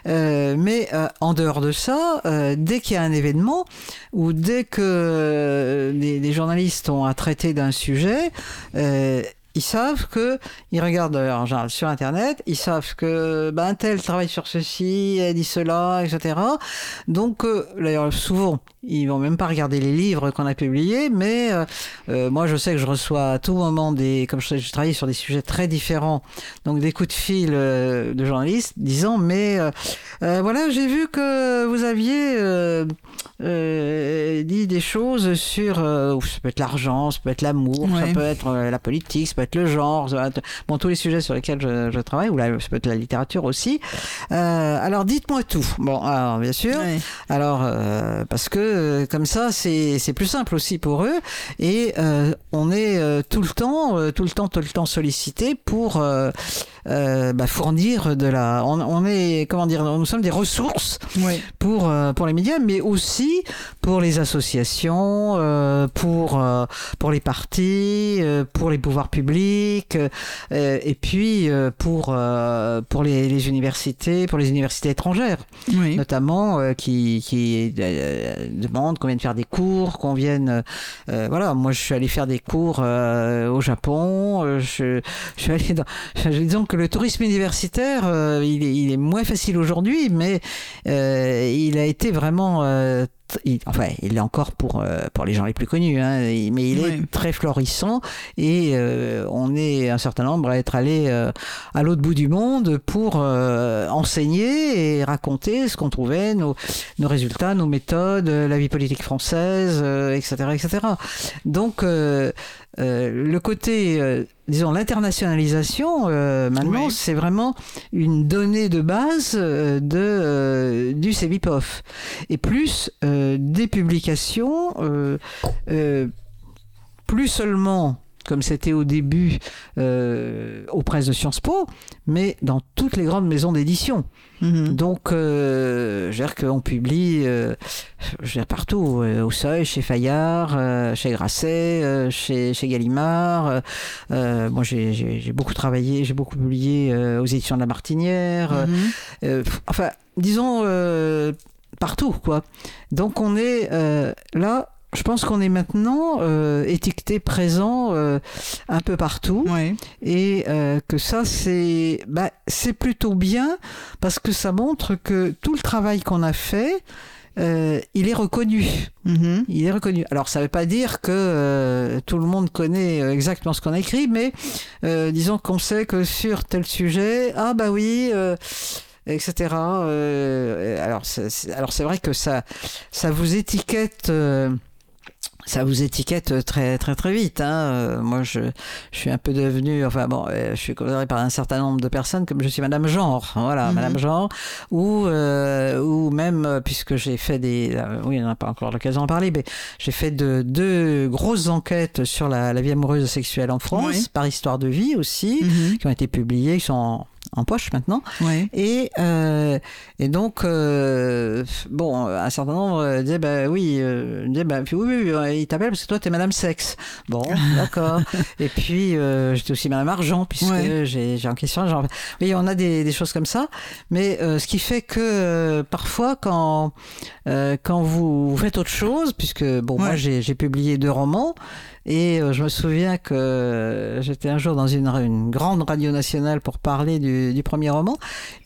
Euh, mais euh, en dehors de ça, euh, dès qu'il y a un événement ou dès que euh, des, des journalistes ont à traiter d'un sujet, euh, ils savent que ils regardent euh, en général sur internet, ils savent que ben tel travaille sur ceci, elle dit cela, etc. Donc euh, d'ailleurs souvent ils vont même pas regarder les livres qu'on a publiés, mais euh, euh, moi je sais que je reçois à tout moment des comme je, je travaille sur des sujets très différents, donc des coups de fil euh, de journalistes disant mais euh, voilà j'ai vu que vous aviez dit des choses sur ça peut être l'argent, ça peut être l'amour, Ouais. ça peut être la politique, ça peut être le genre, ça peut être- bon tous les sujets sur lesquels je, je travaille ou la, ça peut être la littérature aussi. Alors dites-moi tout. Bon alors bien sûr. Ouais. Alors, parce que euh, comme ça, c'est plus simple aussi pour eux. Et euh, on est euh, tout le temps, tout le temps, tout le temps sollicité pour euh, bah, fournir de la. On, on est, comment dire, nous sommes des ressources pour euh, pour les médias, mais aussi pour les associations, euh, pour euh, pour les partis, pour les pouvoirs publics, et puis pour pour les, les universités, pour les universités étrangères Oui. notamment qui, qui demandent qu'on vienne faire des cours, qu'on vienne. voilà, moi je suis allé faire des cours au Japon. je, je suis allé dans. Disons que le tourisme universitaire, euh, il, est, moins facile aujourd'hui, mais euh, il a été vraiment. Il- enfin, il est encore pour, euh, pour les gens les plus connus, hein, mais il est très florissant et euh, on est un certain nombre à être allé euh, à l'autre bout du monde pour euh, enseigner et raconter ce qu'on trouvait, nos, nos résultats, nos méthodes, la vie politique française, etc., etc. Donc, le côté, disons, l'internationalisation, euh, maintenant, Oui. c'est vraiment une donnée de base euh, de, euh, du CEVIPOF. Et plus des publications, euh, euh, plus seulement comme c'était au début euh, aux presses de Sciences Po, mais dans toutes les grandes maisons d'édition. Mhm. Donc, euh, je veux dire qu'on publie euh, je veux dire, partout, euh, au Seuil, chez Fayard, euh, chez Grasset, euh, chez, chez Gallimard. euh, euh, moi, j'ai- beaucoup travaillé, j'ai beaucoup publié euh, aux éditions de La Martinière. euh, Mhm. euh, enfin, disons, euh, partout, quoi. Donc, on est euh, là. Je pense qu'on est maintenant euh, étiqueté présent euh, un peu partout et que ça c'est bah, c'est plutôt bien parce que ça montre que tout le travail qu'on a fait euh, il est reconnu Mhm. il est reconnu alors ça veut pas dire que euh, tout le monde connaît exactement ce qu'on a écrit mais euh, disons qu'on sait que sur tel sujet ah bah oui etc euh, alors c'est alors c'est vrai que ça ça vous étiquette euh, ça vous étiquette très très très vite. Hein. Euh, moi, je, je suis un peu devenu, enfin bon, je suis considéré par un certain nombre de personnes comme je suis Madame Genre, voilà, Mhm. Madame Genre, ou euh, ou même puisque j'ai fait des, euh, oui, on n'a pas encore l'occasion d'en parler, mais j'ai fait de deux grosses enquêtes sur la, la vie amoureuse sexuelle en France, Oui. par histoire de vie aussi, Mhm. qui ont été publiées, qui sont en, poche maintenant. Et, euh, et donc, euh, bon, un certain nombre euh, disaient, bah oui, euh, disaient, bah, puis oui, oui, oui, il t'appelle parce que toi, t'es Madame Sexe. Bon, d'accord. et puis, j'étais aussi Madame Argent, puisque Ouais. j'ai j'ai en question. Genre, oui, on a des, des choses comme ça. Mais ce qui fait que parfois, quand, quand vous faites autre chose, puisque, bon, moi, j'ai j'ai publié deux romans, et euh, je me souviens que j'étais un jour dans une, une grande radio nationale pour parler du, du premier roman.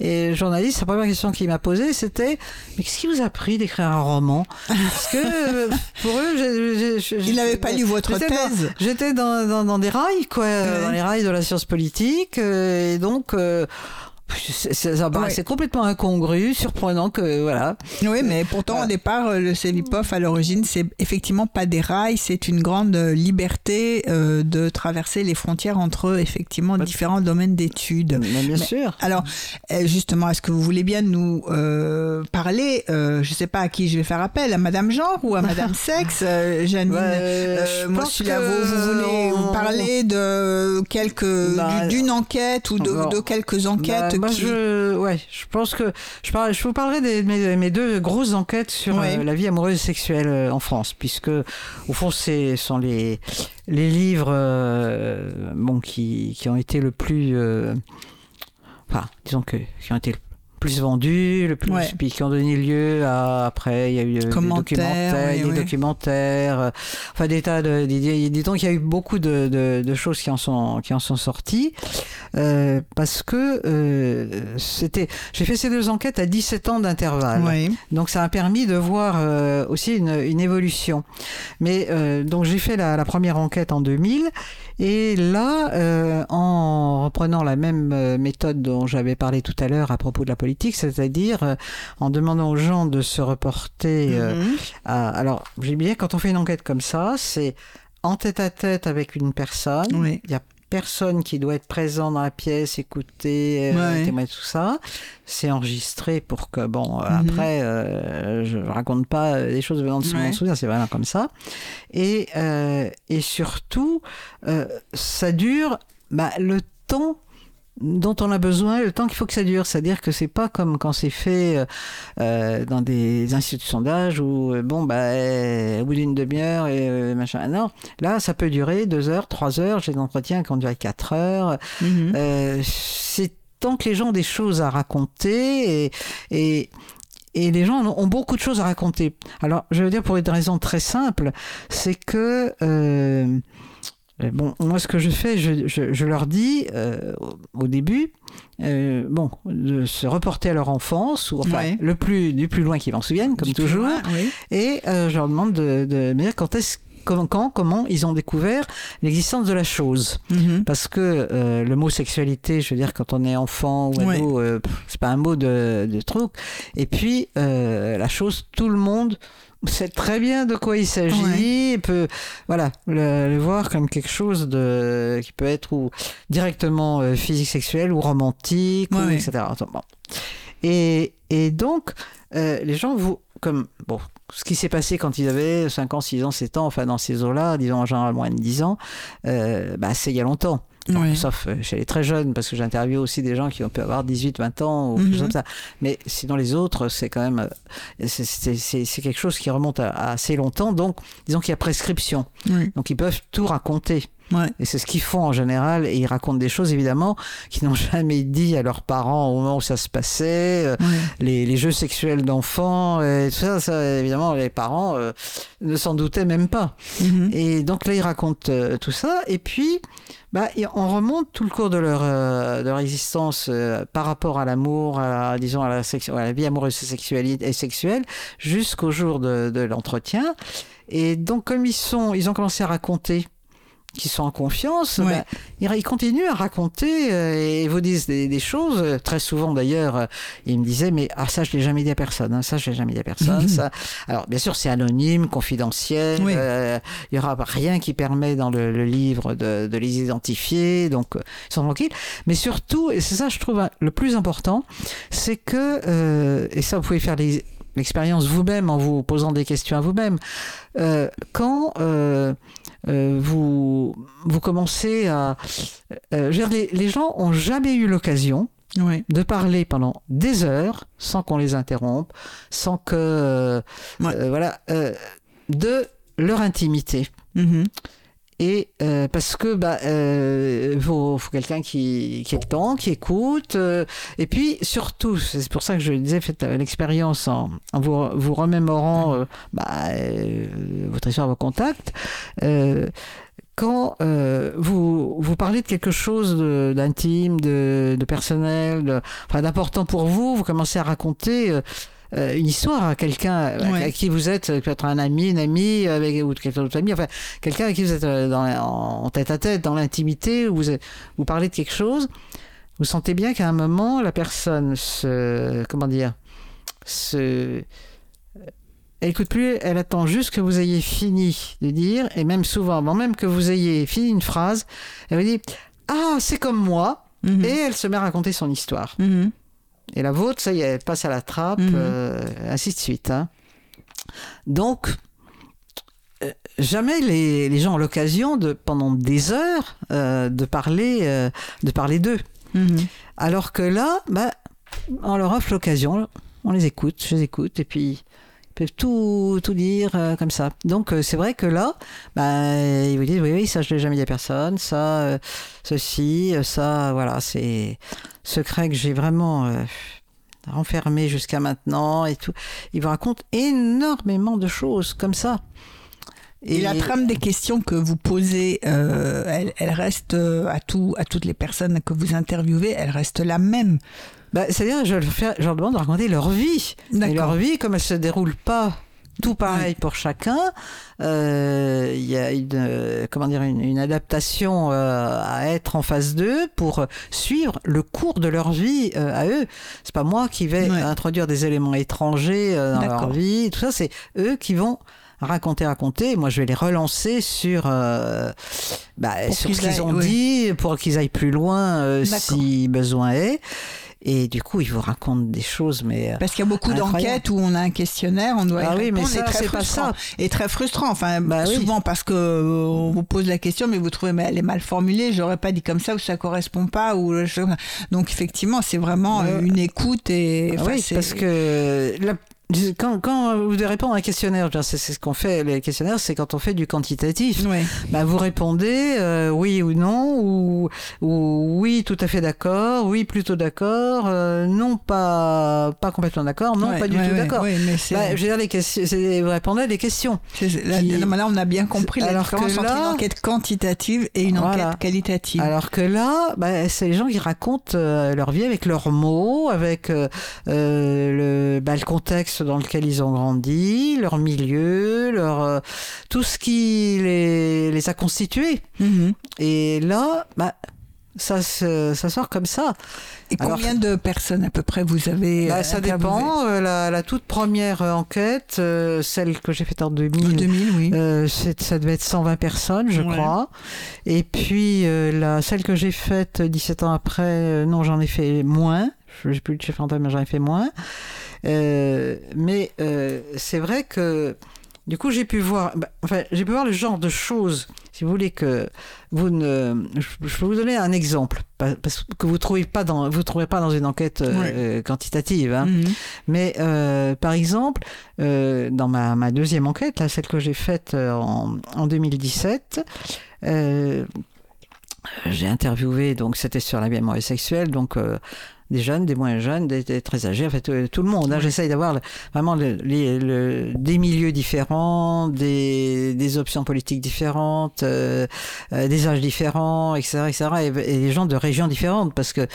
Et le journaliste, la première question qu'il m'a posée, c'était Mais qu'est-ce qui vous a pris d'écrire un roman? Parce que euh, pour eux, j'ai- j'ai- j'ai- Il n'avait pas lu votre thèse. J'étais dans, dans, dans des rails, quoi, Ouais. dans les rails de la science politique. euh, et donc. euh, c'est- complètement incongru, surprenant que voilà. Oui, mais pourtant, Voilà. au départ, euh, le CEVIPOF, à l'origine, c'est effectivement pas des rails, c'est une grande euh, liberté euh, de traverser les frontières entre, effectivement, différents domaines d'études. Bien Mais- sûr. Alors, euh, justement, est-ce que vous voulez bien nous euh, parler, euh, je ne sais pas à qui je vais faire appel, à Madame Genre ou à Madame Sexe, euh, Janine Ouais, euh, je moi, pense je suis là, vous, vous voulez on- parler de quelques, Bah, du- d'une enquête ou de, alors, de quelques enquêtes Bah, moi, qui... je, ouais, je pense que je, parle, je vous parlerai de mes, mes deux grosses enquêtes sur euh, la vie amoureuse et sexuelle euh, en France, puisque au fond, ce sont les, les livres euh, bon, qui, qui ont été le plus. euh, enfin, disons que qui ont été le plus vendus, le plus, Ouais. puis qui ont donné lieu à. Après, il y a eu euh, des documentaires, oui, des oui. documentaires, euh, enfin des tas de. des- Disons qu'il y a eu beaucoup de, de, de choses qui en sont, qui en sont sorties. Euh, parce que euh, c'était, j'ai fait ces deux enquêtes à 17 ans d'intervalle. Oui. Donc ça a permis de voir euh, aussi une, une évolution. Mais donc j'ai fait la, la première enquête en 2000 et là, euh, en reprenant la même euh, méthode dont j'avais parlé tout à l'heure à propos de la politique, c'est-à-dire euh, en demandant aux gens de se reporter euh, Mhm. à... Alors, j'ai bien quand on fait une enquête comme ça, c'est en tête à tête avec une personne. Oui. Il y a personne qui doit être présent dans la pièce, écouter, euh, Ouais. témoigner tout ça. C'est enregistré pour que, bon, euh, Mhm. après, euh, je raconte pas euh, des choses venant de Ouais. mon souvenir, c'est vraiment comme ça. Et, euh, et surtout, euh, ça dure bah, le temps dont on a besoin le temps qu'il faut que ça dure. C'est-à-dire que c'est pas comme quand c'est fait euh, euh, dans des instituts de sondage où, euh, bon, bah, euh, au bout d'une demi-heure et euh, machin. Non, là, ça peut durer deux heures, trois heures. J'ai des entretiens qui ont duré quatre heures. Euh, c'est tant que les gens ont des choses à raconter et, et, et les gens ont beaucoup de choses à raconter. Alors, je veux dire pour une raison très simple, c'est que euh, bon, moi, ce que je fais, je, je, je leur dis euh, au- début, euh, bon, de se reporter à leur enfance ou enfin Ouais. le plus du plus loin qu'ils en souviennent, comme Du toujours. loin, oui. Et euh, je leur demande de, de me dire quand est-ce comment, quand, comment ils ont découvert l'existence de la chose. Mhm. Parce que euh, le mot sexualité, je veux dire, quand on est enfant ou Ouais. ado, euh, pff, c'est pas un mot de, de truc. Et puis, euh, la chose, tout le monde sait très bien de quoi il s'agit, Ouais. et peut voilà, le, le voir comme quelque chose de, qui peut être ou directement euh, physique sexuel ou romantique, Ouais, ou, ouais. etc. Bon. Et, et donc, euh, les gens, vous, comme, bon, ce qui s'est passé quand ils avaient 5 ans, 6 ans, 7 ans, enfin dans ces eaux-là, disons en général moins de 10 ans, euh, bah, c'est il y a longtemps. Sauf euh, chez les très jeunes, parce que j'interviewe aussi des gens qui ont pu avoir 18, 20 ans ou Mhm. chose comme ça. Mais sinon, les autres, c'est quand même. euh, c'est- quelque chose qui remonte à, à assez longtemps. Donc, disons qu'il y a prescription. Oui. Donc, ils peuvent tout raconter. Ouais. Et c'est ce qu'ils font en général. Et ils racontent des choses, évidemment, qu'ils n'ont jamais dit à leurs parents au moment où ça se passait. Euh, Ouais. les, les jeux sexuels d'enfants, et tout ça, ça, évidemment, les parents euh, ne s'en doutaient même pas. Mhm. Et donc là, ils racontent euh, tout ça. Et puis, bah, on remonte tout le cours de leur, euh, de leur existence par rapport à l'amour, à, disons, à la, sexu- à la vie amoureuse et sexuelle, et sexuelle jusqu'au jour de, de l'entretien. Et donc, comme ils, sont, ils ont commencé à raconter qu'ils sont en confiance, Ouais. bah, ils, continuent à raconter euh, et vous disent des, des choses. Euh, Très souvent, d'ailleurs, euh, ils me disaient, mais ah, ça, je l'ai jamais dit à personne. hein, ça, je l'ai jamais dit à personne. ça. Alors, bien sûr, c'est anonyme, confidentiel. Oui. euh, il y aura rien qui permet dans le, le livre de, de les identifier. Donc, ils sont tranquilles. Mais surtout, et c'est ça, je trouve, hein, le plus important, c'est que, et ça, vous pouvez faire les- l'expérience vous-même en vous posant des questions à vous-même. Euh, quand euh, euh, vous, vous commencez à... dire, les, les gens ont jamais eu l'occasion de parler pendant des heures sans qu'on les interrompe, sans que... Ouais. voilà, de leur intimité. Mhm. Et euh, parce que bah euh, faut, faut quelqu'un qui qui ait le temps, qui écoute. euh, et puis surtout, c'est pour ça que je disais faites euh, l'expérience en, en vous vous remémorant euh, bah, euh, votre histoire, vos contacts. Euh, quand euh, vous vous parlez de quelque chose de- d'intime, de, de personnel, de- enfin d'important pour vous, vous commencez à raconter. Euh, une histoire à quelqu'un Ouais. à qui vous êtes, euh, peut-être un ami, une amie, avec, ou quelqu'un d'autre ami, enfin, quelqu'un avec qui vous êtes euh, dans, la- en tête à tête, dans l'intimité, où vous, vous parlez de quelque chose, vous sentez bien qu'à un moment, la personne se. Comment dire se. Elle écoute plus, elle attend juste que vous ayez fini de dire, et même souvent, avant même que vous ayez fini une phrase, elle vous dit Ah, c'est comme moi, Mhm. et elle se met à raconter son histoire. Mhm. Et la vôtre, ça y est, elle passe à la trappe, Mhm. euh, ainsi de suite. hein. Donc, euh, jamais les, les gens ont l'occasion de, pendant des heures, euh, de parler, de parler d'eux. Mhm. Alors que là, bah, on leur offre l'occasion, on les écoute, je les écoute, et puis ils peuvent tout, tout dire euh, comme ça. Donc euh, c'est vrai que là, bah, ils vous disent oui, oui, ça je l'ai jamais dit à personne, ça, euh, ceci, ça, voilà, c'est secret que j'ai vraiment euh, renfermé jusqu'à maintenant et tout. Ils vous racontent énormément de choses comme ça. Et, la trame des questions que vous posez, euh, elle, elle reste euh, à, tout, à toutes les personnes que vous interviewez, elle reste la même. Bah, C'est-à-dire, je, je leur demande de raconter leur vie. Et leur vie, comme elle se déroule pas tout pareil pour chacun, euh, il y a une, euh, comment dire, une, une adaptation euh, à être en face d'eux pour suivre le cours de leur vie euh, à eux. C'est pas moi qui vais Ouais. introduire des éléments étrangers dans leur vie. Tout ça, c'est eux qui vont raconter, raconter. Moi, je vais les relancer sur, euh, bah, sur ce qu'ils ont ouais. dit, pour qu'ils aillent plus loin si besoin est. Et du coup, ils vous racontent des choses, mais euh, Parce qu'il y a beaucoup d'enquêtes où on a un questionnaire, on doit y Ah oui, mais répondre, et très c'est pas frustrant. ça. Et très frustrant. Enfin, Bah oui. souvent parce que euh, on vous pose la question, mais vous trouvez, mais elle est mal formulée. J'aurais pas dit comme ça ou ça correspond pas ou je- donc effectivement, c'est vraiment euh, une écoute et Ah enfin, oui, c'est- parce que la- quand, quand vous devez répondre à un questionnaire, c'est ce qu'on fait, les questionnaires, c'est quand on fait du quantitatif. Ouais. Bah, vous répondez euh, oui ou non, ou, ou oui, tout à fait d'accord, oui, plutôt d'accord, euh, non, pas, pas complètement d'accord, non, Ouais, pas du ouais, tout ouais, d'accord. Bah, je veux dire, les questions, vous répondez à des questions. là, qui- là, on a bien compris la Alors que différence entre là- une enquête quantitative et une Voilà. enquête qualitative. Alors que là, bah, c'est les gens qui racontent euh, leur vie avec leurs mots, avec euh, euh, le, bah, le contexte dans lequel ils ont grandi, leur milieu, leur, euh, tout ce qui les, les a constitués. Mhm. Et là, bah, ça, ça sort comme ça. Et Alors- combien de personnes à peu près vous avez Bah, euh, ça dépend. Euh, La, la toute première enquête, euh, celle que j'ai faite en 2000, En 2000, oui. Euh, ça devait être 120 personnes, je Ouais. crois. Et puis, euh, la, celle que j'ai faite 17 ans après, euh, non, j'en ai fait moins. Je n'ai plus le chef en tête, mais j'en ai fait moins. Euh, mais euh, c'est vrai que, du coup, j'ai pu voir, bah, enfin, j'ai pu voir le genre de choses, si vous voulez, que vous ne. Je, peux vous donner un exemple, pa- parce que vous ne trouvez pas dans, vous trouverez pas dans une enquête euh, quantitative. Hein. Mhm. Mais par exemple, dans ma, ma deuxième enquête, là, celle que j'ai faite en, en 2017, euh, j'ai interviewé, donc c'était sur l'habillement sexuel, donc euh, des jeunes, des moins jeunes, des, des très âgés, en fait euh, tout le monde. hein. J'essaye d'avoir vraiment le- les- le- des milieux différents, des, des options politiques différentes, euh, euh, des âges différents, etc., etc., et, et des gens de régions différentes, parce que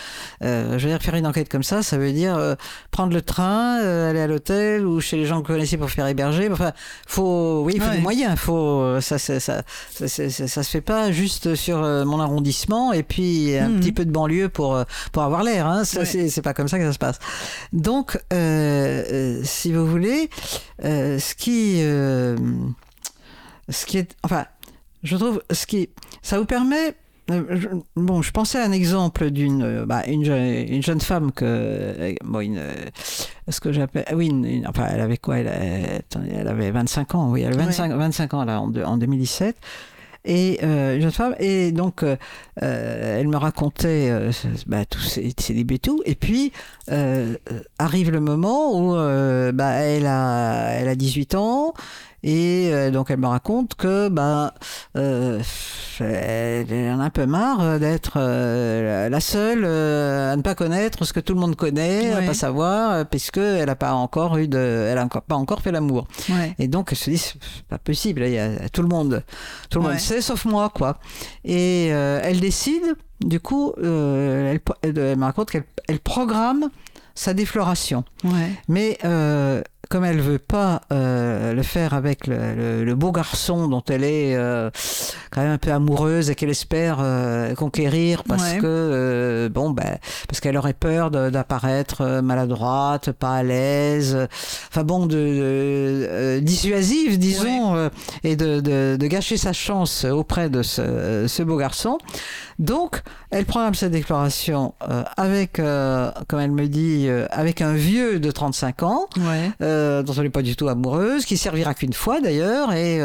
euh, je veux dire faire une enquête comme ça, ça veut dire euh, prendre le train, euh, aller à l'hôtel ou chez les gens que vous connaissez pour faire héberger. Enfin, faut, oui, il faut Ouais. des moyens. Faut, ça, ça, ça, ça, se fait pas juste sur mon arrondissement et puis un Mhm. petit peu de banlieue pour pour avoir l'air. Hein. Ça, Ouais. c'est, pas comme ça que ça se passe. Donc, euh, euh, si vous voulez, euh, ce qui, euh, ce qui est, enfin, je trouve, ce qui, ça vous permet bon, je pensais à un exemple d'une bah, une, une jeune femme que bon, une, ce que j'appelle oui une- une- enfin elle avait quoi elle, elle avait 25 ans oui elle avait 25, 25 ans là en, en 2017 et euh, une jeune femme. Et donc euh, euh, elle me racontait euh, bah, tous ses, ses débuts et tout. Et puis euh, euh, arrive le moment où euh, bah, elle a elle a 18 ans et euh, donc elle me raconte que bah, euh, elle en a un peu marre d'être euh, la seule à ne pas connaître ce que tout le monde connaît, à Ouais. pas savoir, puisque elle n'a pas encore eu de, elle a encore pas encore fait l'amour. Ouais. Et donc elle se dit c'est pas possible, il y a tout le monde, tout le Ouais. monde sait sauf moi quoi. Et euh, elle décide, du coup, euh, elle, elle, elle me raconte qu'elle elle programme sa défloration. Ouais. Mais euh, comme elle veut pas euh, le faire avec le, le- le beau garçon dont elle est euh, quand même un peu amoureuse et qu'elle espère euh, conquérir parce Ouais. que euh, bon ben parce qu'elle aurait peur d'apparaître euh, maladroite, pas à l'aise, enfin bon de, de- euh, dissuasive disons euh, et de, de, de gâcher sa chance auprès de ce, ce beau garçon. Donc elle programme sa déclaration euh, avec, euh, comme elle me dit, euh, avec un vieux de 35 ans, Ouais. dont elle n'est pas du tout amoureuse, qui servira qu'une fois d'ailleurs. Et,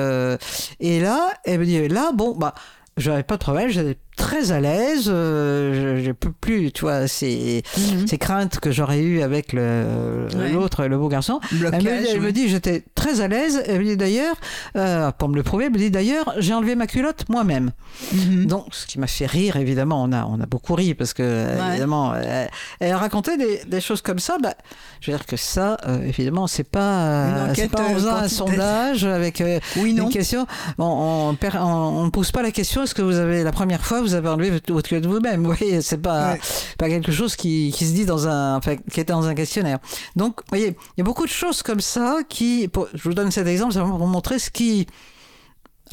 et là, elle me dit, là, bon, bah, j'avais pas de problème, j'étais très à l'aise, euh, je, je peux plus, tu vois, ces, Mhm. ces craintes que j'aurais eues avec le- Ouais. l'autre, le beau garçon. Elle me, elle me dit, j'étais très à l'aise. Elle me dit d'ailleurs, euh, pour me le prouver, elle me dit d'ailleurs, j'ai enlevé ma culotte moi-même. Mhm. Donc, ce qui m'a fait rire, évidemment, on a, on a beaucoup ri parce que, euh, évidemment, euh, elle racontait des, des choses comme ça. Bah, je veux dire que ça, euh, évidemment, c'est pas, c'est pas en faisant un sondage avec Oui, une question. On, on, per- on, on pose pas la question est-ce que vous avez la première fois vous avez enlevé votre, culotte vous-même Vous voyez, c'est pas Ouais. pas quelque chose qui, qui se dit dans un, enfin, qui était dans un questionnaire. Donc, vous voyez, il y a beaucoup de choses comme ça qui, pour- je vous donne cet exemple, vraiment pour montrer ce qui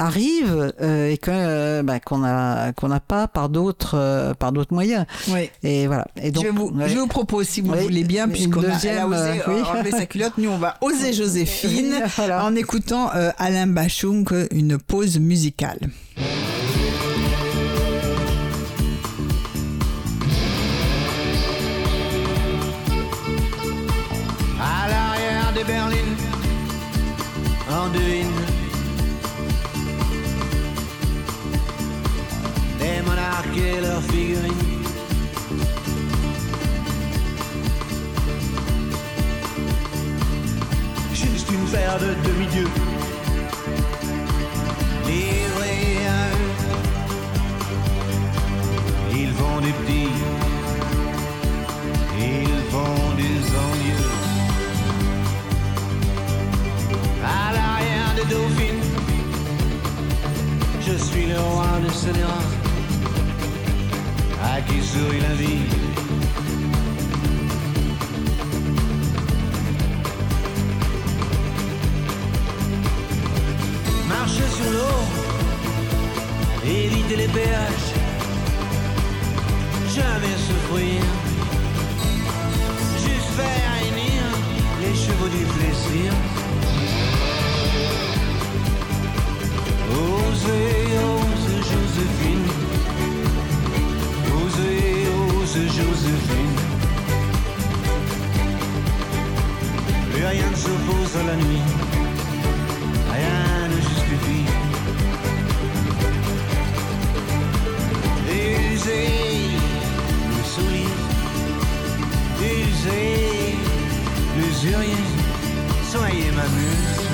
arrive euh, et que euh, bah, qu'on a qu'on n'a pas par d'autres euh, par d'autres moyens Oui. et voilà et donc je, vous, ouais. je vous propose, si vous Oui, voulez bien, puisqu'on a, a osé oui. enlever sa culotte, nous on va oser Joséphine Voilà. en écoutant Alain Bachung, une pause musicale. Devine. Des monarques et leurs figurines. Juste une paire de demi-dieux. Livrés à. Ils font des petits. À l'arrière de Dauphine, je suis le roi de ce à qui sourit la vie. Marcher sur l'eau, éviter les péages, jamais souffrir, juste faire réunir les chevaux du plaisir. Osez, ose Joséphine. Osez, ose Joséphine. Rien ne s'oppose à la nuit. Rien ne justifie. Usez le sourire. Usez l'usurier. Soyez ma muse.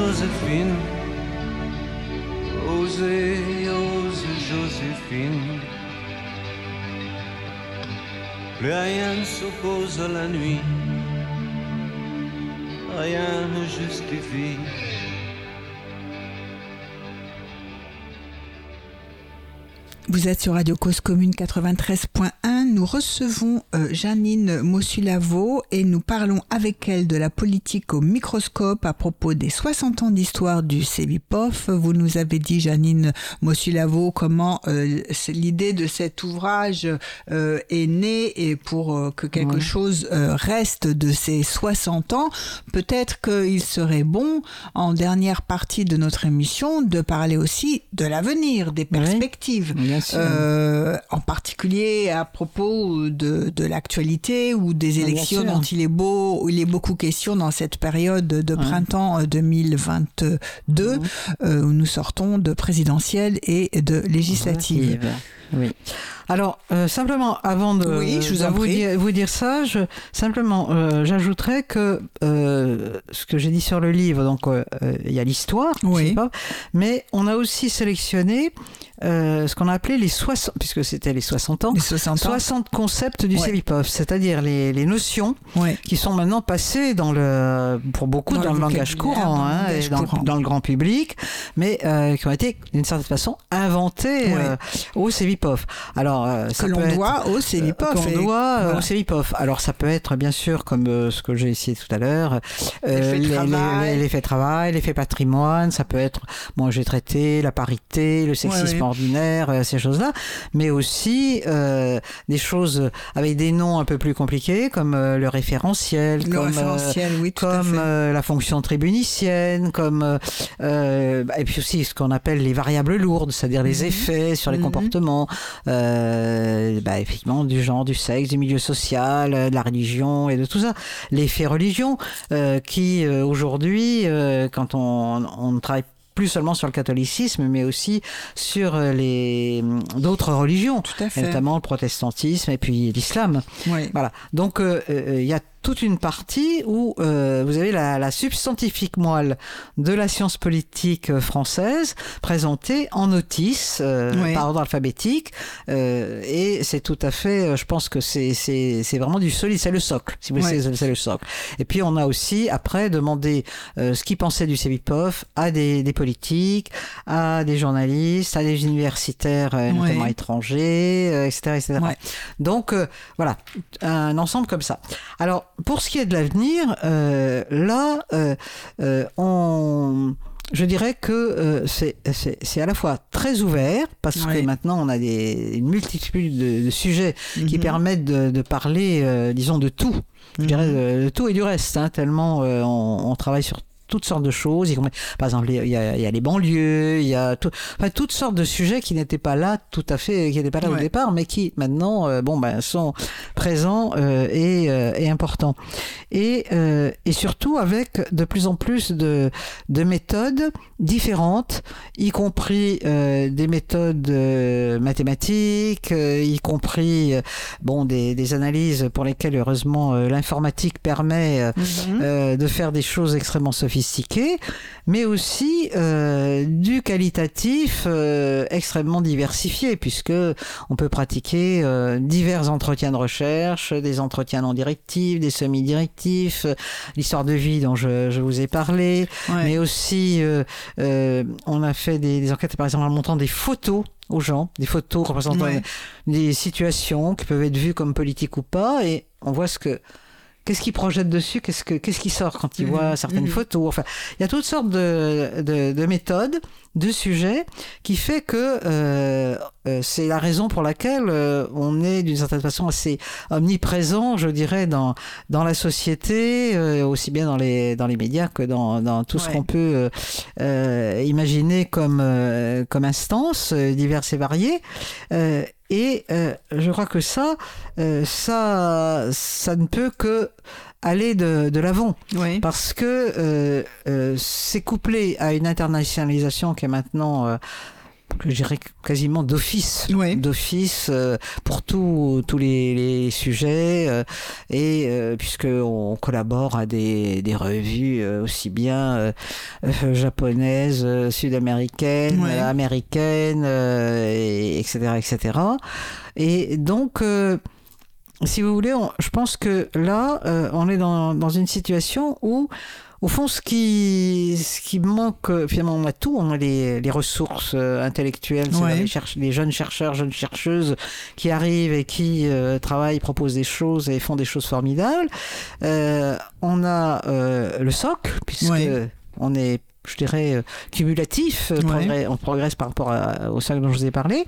Joséphine. Osez, osez Joséphine. Plus rien ne s'oppose à la nuit. Rien ne justifie. Vous êtes sur Radio Cause Commune 93.1. Nous recevons euh, Janine Mossulavo et nous parlons avec elle de la politique au microscope à propos des 60 ans d'histoire du CEVIPOF. Vous nous avez dit, Janine Mossulavo, comment euh, l'idée de cet ouvrage euh, est née et pour que quelque Ouais. chose reste de ces 60 ans, peut-être qu'il serait bon, en dernière partie de notre émission, de parler aussi de l'avenir, des perspectives. Bien sûr. Euh, en particulier à propos de, de l'actualité ou des bien élections dont il est beau, il est beaucoup question dans cette période de Ouais. printemps euh, 2022 Mhm. euh, où nous sortons de présidentielles et de législatives. Oui. Alors, euh, simplement, avant de, Oui, je vous dire, vous dire ça, je, simplement, euh, j'ajouterais que euh, ce que j'ai dit sur le livre, donc il y a l'histoire, Oui. pas, mais on a aussi sélectionné ce qu'on a appelé les 60, puisque c'était les 60 ans, Les 60 ans. 60 concepts du Ouais. C'est-à-dire les, les notions Ouais. qui sont maintenant passées dans le, pour beaucoup Dans dans, le langage courant, dans le hein, dans, le- courant. dans le grand public, mais qui ont été d'une certaine façon inventées Ouais. au Alors, euh, ça Que l'on doit au CEVIPOF. qu'on et- doit euh, voilà. au. Alors ça peut être bien sûr comme euh, ce que j'ai essayé tout à l'heure, L'effet les- travail. les- l'effet travail, l'effet patrimoine, ça peut être, moi j'ai traité la parité, le sexisme Ouais, ordinaire, euh, ces choses-là, mais aussi euh, des choses avec des noms un peu plus compliqués comme euh, le référentiel, Le comme, euh, référentiel, oui, tout à comme fait. euh, la fonction tribunicienne, comme euh, euh, et puis aussi ce qu'on appelle les variables lourdes, c'est-à-dire les Mhm. effets sur les Mhm. comportements, euh, bah, effectivement du genre, du sexe, du milieu social, euh, de la religion et de tout ça. L'effet religion euh, qui aujourd'hui, quand on, on travaille plus seulement sur le catholicisme, mais aussi sur les d'autres religions, Tout à fait. notamment le protestantisme et puis l'islam. Oui. Voilà. Donc euh, il y a toute une partie où euh, vous avez la, la substantifique moelle de la science politique euh, française présentée en notice euh, Oui. par ordre alphabétique euh, et c'est tout à fait euh, je pense que c'est c'est c'est vraiment du solide c'est le socle si vous voulez c'est le socle. Et puis on a aussi après demandé euh, ce qu'ils pensaient du CEVIPOF à des, des politiques à des journalistes à des universitaires notamment Ouais. étrangers euh, etc etc donc euh, voilà un ensemble comme ça. Alors pour ce qui est de l'avenir euh, là euh, euh, on je dirais que c'est à la fois très ouvert parce que maintenant on a des, une multitude de, de sujets qui Mhm. permettent de, de parler, disons, de tout. Je Mhm. dirais de, de tout et du reste, hein, tellement euh, on, on travaille sur toutes sortes de choses. Par exemple, il y a, il y a les banlieues, il y a tout, enfin, toutes sortes de sujets qui n'étaient pas là tout à fait, qui n'étaient pas là au départ, mais qui maintenant, euh, bon, ben, sont présents euh, et, euh, et importants. Et, et surtout avec de plus en plus de, de méthodes différentes, y compris des méthodes mathématiques, y compris bon des, des analyses pour lesquelles heureusement l'informatique permet euh, de faire des choses extrêmement sophistiquées, mais aussi euh, du qualitatif euh, extrêmement diversifié, puisque on peut pratiquer euh, divers entretiens de recherche, des entretiens non directifs, des semi-directifs, l'histoire de vie dont je, je vous ai parlé, Ouais. mais aussi on a fait des, des enquêtes par exemple en montrant des photos aux gens, des photos représentant Ouais. des situations qui peuvent être vues comme politiques ou pas, et on voit ce que qu'est-ce qu'ils projettent dessus, qu'est-ce que qu'est-ce qui sort quand ils Mhm, voient certaines mhm. photos. Enfin, il y a toutes sortes de, de, de méthodes, de sujets, qui fait que euh, euh, c'est la raison pour laquelle euh, on est d'une certaine façon assez omniprésent, je dirais, dans dans la société, euh, aussi bien dans les dans les médias que dans dans tout ce qu'on peut euh, euh, imaginer comme euh, comme instances euh, diverses et variées. Euh, et euh, je crois que ça, euh, ça, ça ne peut que aller de, de l'avant Oui. parce que euh, euh, c'est couplé à une internationalisation qui est maintenant euh, que je dirais quasiment d'office Oui. d'office euh, pour tous tous les, les sujets euh, et euh, puisque on collabore à des, des revues euh, aussi bien euh, euh, japonaises sud-américaines américaines et, etc etc et donc euh, si vous voulez, on- je pense que là, euh, on est dans, dans une situation où, au fond, ce qui, ce qui manque, euh, finalement, on a tout, on a les, les ressources euh, intellectuelles, Ouais. les, cherche- les jeunes chercheurs, jeunes chercheuses qui arrivent et qui euh, travaillent, proposent des choses et font des choses formidables. Euh, on a euh, le socle, puisque Ouais. on est je dirais, cumulatif, Ouais. progrès- on progresse par rapport à- au socle dont je vous ai parlé.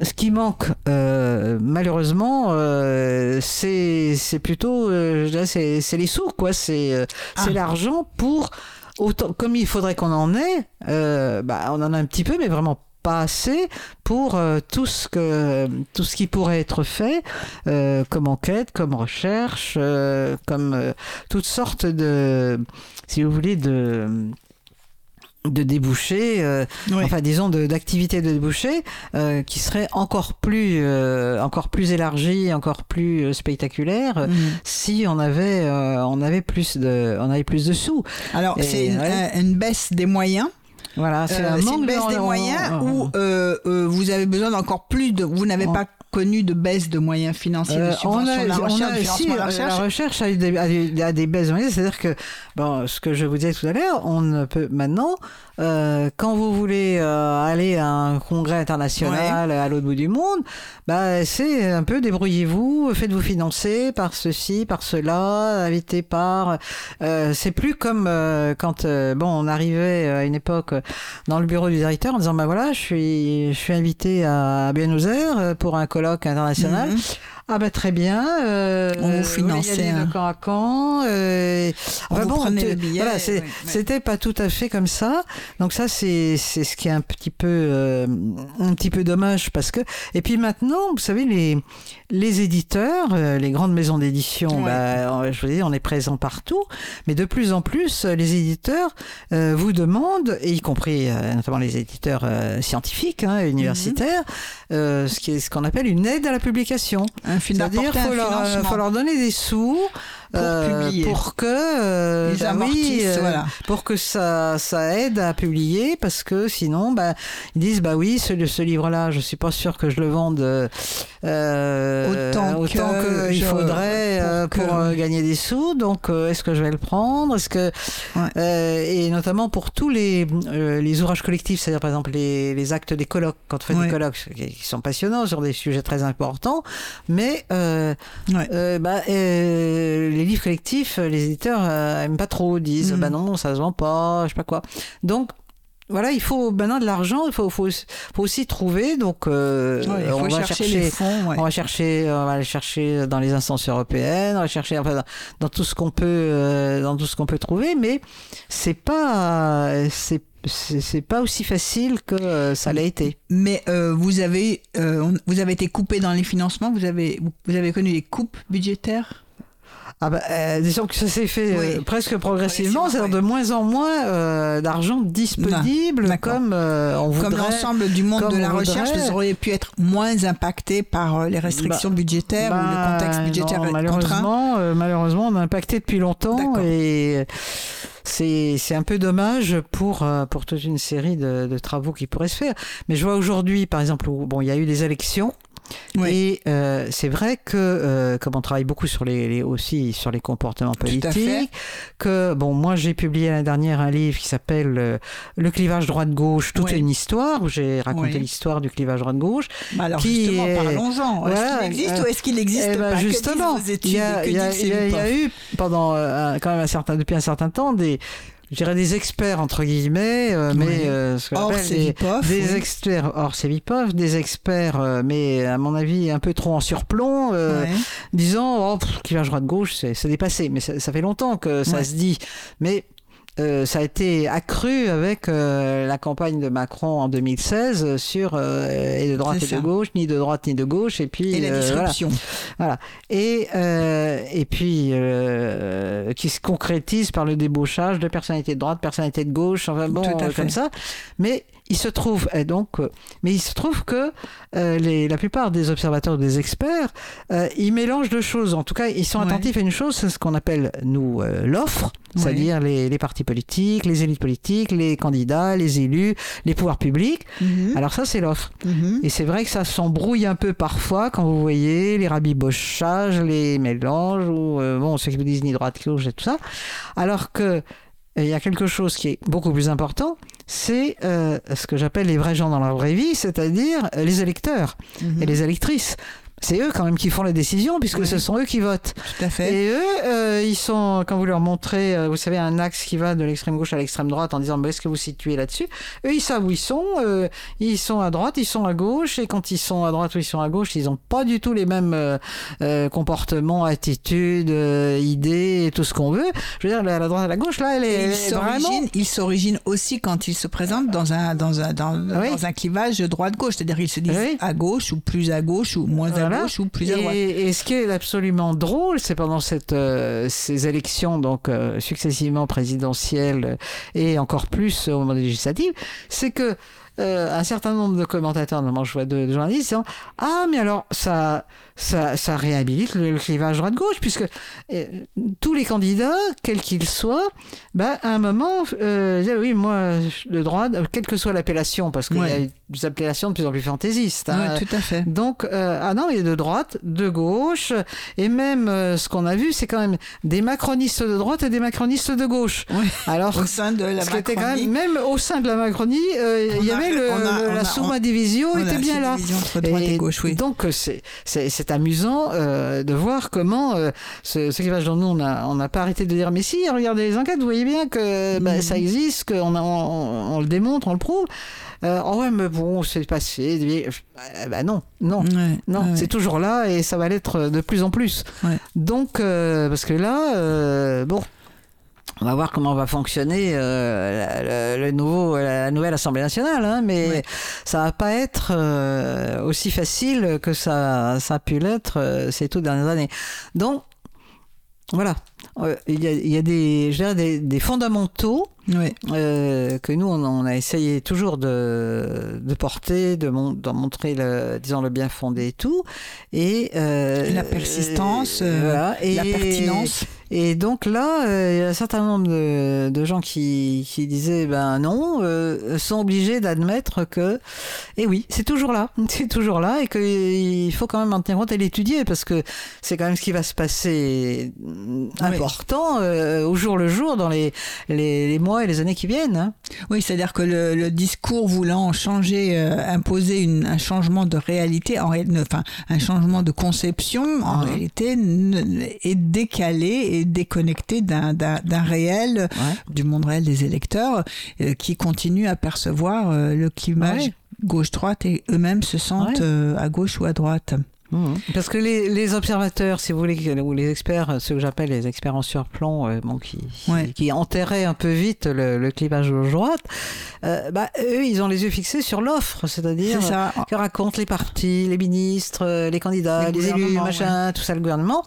Ce qui manque, euh, malheureusement, euh, c'est plutôt, euh, c'est les sous, quoi. C'est euh, c'est Ah. l'argent pour autant comme il faudrait qu'on en ait. euh, bah, on en a un petit peu, mais vraiment pas assez pour euh, tout ce que tout ce qui pourrait être fait euh, comme enquête, comme recherche, euh, comme euh, toutes sortes de, si vous voulez, de de débouchés, euh, Oui. enfin disons de- d'activités de, débouchés euh, qui seraient encore plus euh, encore plus élargies, encore plus euh, spectaculaires euh, Mhm. si on avait euh, on avait plus de on avait plus de sous. Alors, c'est une, ouais. un- une baisse des moyens. Voilà, c'est Euh, une baisse de- des moyens on- ou euh, euh, vous avez besoin d'encore plus de. Vous n'avez pas connu de baisse de moyens financiers, Euh, de subventions de la on a, recherche, la recherche. la recherche a, eu des, a des- a des baisses de moyens, c'est-à-dire que, bon, ce que je vous disais tout à l'heure, on ne peut maintenant, euh, quand vous voulez euh, aller à un congrès international à l'autre bout du monde, bah, c'est un peu débrouillez-vous, faites-vous financer par ceci, par cela, invité par. euh, c'est plus comme euh, quand, bon, on arrivait à une époque dans le bureau du directeur en disant, bah voilà, je suis, je suis invité à Buenos Aires euh, pour un colloque international. Mhm. Ah bah très bien. Euh, On vous finançait de camp à camp. Euh, On enfin vous bon, Voilà, c'était pas tout à fait comme ça. Donc ça c'est c'est ce qui est un petit peu euh, un petit peu dommage parce que et puis maintenant vous savez les les éditeurs, euh, les grandes maisons d'édition, Ouais. bah, je vous dis on est présent partout, mais de plus en plus euh, les éditeurs euh, vous demandent et y compris euh, notamment les éditeurs euh, scientifiques, hein, universitaires, euh, ce qui est ce qu'on appelle une aide à la publication. Un faut leur, euh, financement. faut leur donner des sous euh, publier. pour que euh, bah oui, euh, voilà. pour que ça ça aide à publier parce que sinon bah ils disent bah oui ce, ce livre là je suis pas sûr que je le vende euh, Autant que que il faudrait pour pour, que- gagner des sous donc est-ce que je vais le prendre? Est-ce que Ouais. et notamment pour tous les les ouvrages collectifs c'est-à-dire par exemple les, les actes des colloques quand on fait Ouais. des colloques qui qui sont passionnants sur des sujets très importants mais euh, Ouais. euh, bah, euh, les livres collectifs, euh, les éditeurs euh, aiment pas trop, disent Mhm. bah non, ça se vend pas, je sais pas quoi. Donc voilà, il faut maintenant de l'argent, il faut, faut, faut aussi trouver. Donc euh, Ouais, on va chercher, chercher. les fonds. ouais. On va chercher, on va aller chercher dans les instances européennes, on va chercher enfin, dans, dans tout ce qu'on peut, euh, dans tout ce qu'on peut trouver, mais c'est pas, c'est c'est pas aussi facile que ça l'a été. Mais euh, vous avez vous avez été coupé dans les financements? Vous avez vous avez connu des coupes budgétaires? Ah bah, euh, disons que ça s'est fait euh, presque progressivement, c'est-à-dire de moins en moins euh, d'argent disponible comme on Comme voudrait. l'ensemble du monde comme de la recherche, vous auriez pu être moins impacté par les restrictions budgétaires ou le Bah, contexte budgétaire non, contraint. malheureusement, malheureusement, on a impacté depuis longtemps et c'est c'est un peu dommage pour pour toute une série de, de travaux qui pourraient se faire. Mais je vois aujourd'hui, par exemple, où, bon, il y a eu des élections. Oui. Et euh, c'est vrai que euh, comme on travaille beaucoup sur les, les- aussi sur les comportements politiques, que bon moi j'ai publié l'année dernière un livre qui s'appelle euh, Le clivage droite-gauche, toute Oui. une histoire où j'ai raconté Oui. l'histoire du clivage droite-gauche. Bah alors qui justement, est- parlons-en. Est-ce Voilà, qu'il existe euh, ou est-ce qu'il n'existe Eh ben, pas? Justement, il y y a- y y eu pendant quand même un certain depuis un certain temps des je dirais des experts entre guillemets, euh, Oui. mais euh, ce Hors des, des oui. experts hors Sevipov, des experts, euh, mais à mon avis un peu trop en surplomb, euh, Ouais. disant oh, pff, clivage droite-gauche, c'est c'est dépassé. Mais ça, ça fait longtemps que ça Ouais. se dit. Mais euh, ça a été accru avec euh, la campagne de Macron en 2016 sur euh, et de droite et de gauche, ni de droite ni de gauche, et puis Et la euh, voilà. disruption. Voilà. Et, euh, et puis, euh, qui se concrétise par le débauchage de personnalités de droite, personnalités de gauche, enfin bon, euh, comme ça. Mais il se trouve, et donc, euh, mais il se trouve que euh, les, la plupart des observateurs, des experts, euh, ils mélangent deux choses. En tout cas, ils sont Ouais. attentifs à une chose, c'est ce qu'on appelle, nous, euh, l'offre, Ouais. c'est-à-dire les, les partis politiques, les élites politiques, les candidats, les élus, les pouvoirs publics. Mhm. Alors ça, c'est l'offre. Mhm. Et c'est vrai que ça s'embrouille un peu parfois quand vous voyez les rabibochages, les mélanges, ou euh, bon, ceux qui vous disent ni droite, ni gauche et tout ça. Alors que il y a quelque chose qui est beaucoup plus important, c'est euh, ce que j'appelle les vrais gens dans la vraie vie, c'est-à-dire les électeurs Mhm. et les électrices. C'est eux quand même qui font les décisions, puisque ce sont eux qui votent. Tout à fait. Et eux, euh, ils sont, quand vous leur montrez, euh, vous savez, un axe qui va de l'extrême gauche à l'extrême droite en disant, bah, est-ce que vous situez là-dessus? Eux, ils savent où ils sont. euh, ils sont à droite, ils sont à gauche. Et quand ils sont à droite ou ils sont à gauche, ils n'ont pas du tout les mêmes euh, euh, comportements, attitudes, euh, idées et tout ce qu'on veut. Je veux dire, la, la droite et la gauche, là, elle est, Et elle il est vraiment... s'origine, il s'origine aussi quand il se présente dans un dans un dans, Oui. dans un clivage droite-gauche, c'est-à-dire ils se disent Oui. à gauche ou plus à gauche ou moins à gauche ou plus à et, droite. et ce qui est absolument drôle, c'est pendant cette, euh, ces élections donc euh, successivement présidentielles et encore plus au moment des législatives, c'est que euh, un certain nombre de commentateurs, notamment je vois de, de journalistes, disant ah mais alors ça ça, ça réhabilite le, le clivage droite-gauche puisque euh, tous les candidats, quels qu'ils soient, bah, à un moment, euh, disaient, oui moi de droite, quelle que soit l'appellation, parce qu'il y a Ouais. des appellations de plus en plus fantaisistes. hein, Ouais, tout à fait. donc, euh, ah non, il est de droite, de gauche, et même ce qu'on a vu, c'est quand même des macronistes de droite et des macronistes de gauche. Ouais. Alors, Au sein de la était quand Macronie, même, même au sein de la Macronie, On il y a- le, a- le- la a- souma-division on a était bien là. division entre droite et, gauche, oui. Donc, euh, c'est- amusant euh, de voir comment euh, ce, ce clivage dont nous, on n'a on n'a pas arrêté de dire, mais si, regardez les enquêtes, vous voyez bien que bah, Mhm. ça existe, qu'on a- on, on le démontre, on le prouve. Euh, oh ouais, mais bon, c'est passé. Euh, bah non, non. Ouais, Non, ouais. c'est toujours là et ça va l'être de plus en plus. Ouais. Donc, parce que là, bon, on va voir comment va fonctionner euh, la- le, le nouveau, la nouvelle Assemblée nationale, hein, mais Ouais. ça va pas être euh, aussi facile que ça, ça a pu l'être euh, ces toutes dernières années. Donc, voilà, il y a, il y a des, je dirais des, des fondamentaux que nous, on, on a essayé toujours de, de porter, de mon- d'en montrer, le, disons, le bien fondé et tout. Et, La persistance, voilà. et, la pertinence. Et donc là, euh, il y a un certain nombre de, de gens qui, qui disaient ben non, euh, sont obligés d'admettre que, et oui, c'est toujours là, c'est toujours là, et qu'il faut quand même en tenir compte et l'étudier parce que c'est quand même ce qui va se passer important euh, au jour le jour dans les, les, les mois et les années qui viennent. hein. Oui, c'est-à-dire que le, le discours voulant changer, imposer une- un changement de réalité, en enfin un changement de conception, en Ouais. réalité, est décalé et déconnecté d'un réel, du monde réel des électeurs, euh, qui continuent à percevoir euh, le clivage Ouais. gauche-droite et eux-mêmes se sentent Ouais. euh, à gauche ou à droite. Parce que les, les observateurs, si vous voulez, ou les experts, ceux que j'appelle les experts en surplomb, euh, bon, qui, qui- Ouais. qui enterraient un peu vite le, le clivage gauche-droite, euh, bah, eux, ils ont les yeux fixés sur l'offre, c'est-à-dire C'est ça. que racontent les partis, les ministres, euh, les candidats, Les les, élus, machin, tout ça, le gouvernement.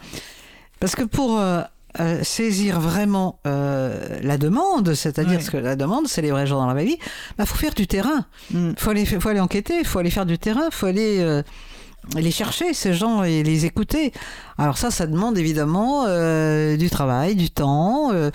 Parce que pour euh, saisir vraiment euh, la demande, c'est-à-dire Ouais. ce que la demande, c'est les vrais gens dans la vraie vie, bah faut faire du terrain. Mm. Faut aller, faut aller enquêter, faut aller faire du terrain, faut aller euh, les chercher ces gens et les écouter. Alors ça, ça demande évidemment euh, du travail, du temps, euh,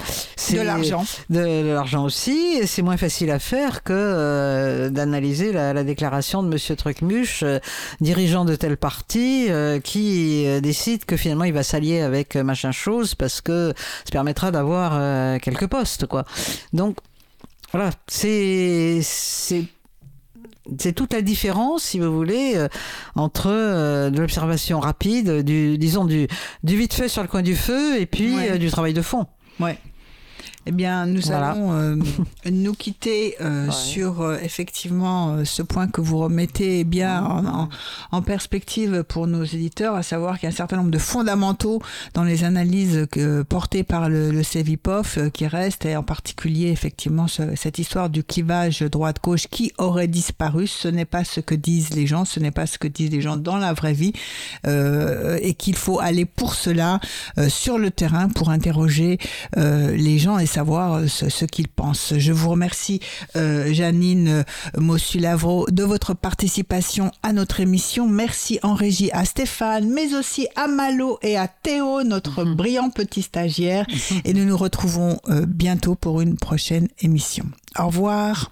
De l'argent. de, de l'argent aussi. Et c'est moins facile à faire que euh, d'analyser la, la déclaration de Monsieur Trucmuche, euh, dirigeant de tel parti, euh, qui euh, décide que finalement il va s'allier avec machin chose parce que ça permettra d'avoir euh, quelques postes, quoi. Donc voilà, c'est c'est toute la différence, si vous voulez, euh, entre euh, de l'observation rapide, du disons du du vite fait sur le coin du feu, et puis Ouais. euh, du travail de fond. Ouais. Eh bien, nous Voilà. allons euh, nous quitter euh, Ouais. sur euh, effectivement ce point que vous remettez bien en, en- en perspective pour nos éditeurs, à savoir qu'il y a un certain nombre de fondamentaux dans les analyses que, portées par le, le CEVIPOF qui restent, et en particulier effectivement ce- cette histoire du clivage droite-gauche qui aurait disparu. Ce n'est pas ce que disent les gens, ce n'est pas ce que disent les gens dans la vraie vie, et qu'il faut aller pour cela sur le terrain pour interroger les gens et savoir euh, ce, ce qu'ils pensent. Je vous remercie, euh, Janine euh, Mossu-Lavro, de votre participation à notre émission. Merci en régie à Stéphane, mais aussi à Malo et à Théo, notre brillant petit stagiaire. Et nous nous retrouvons euh, bientôt pour une prochaine émission. Au revoir.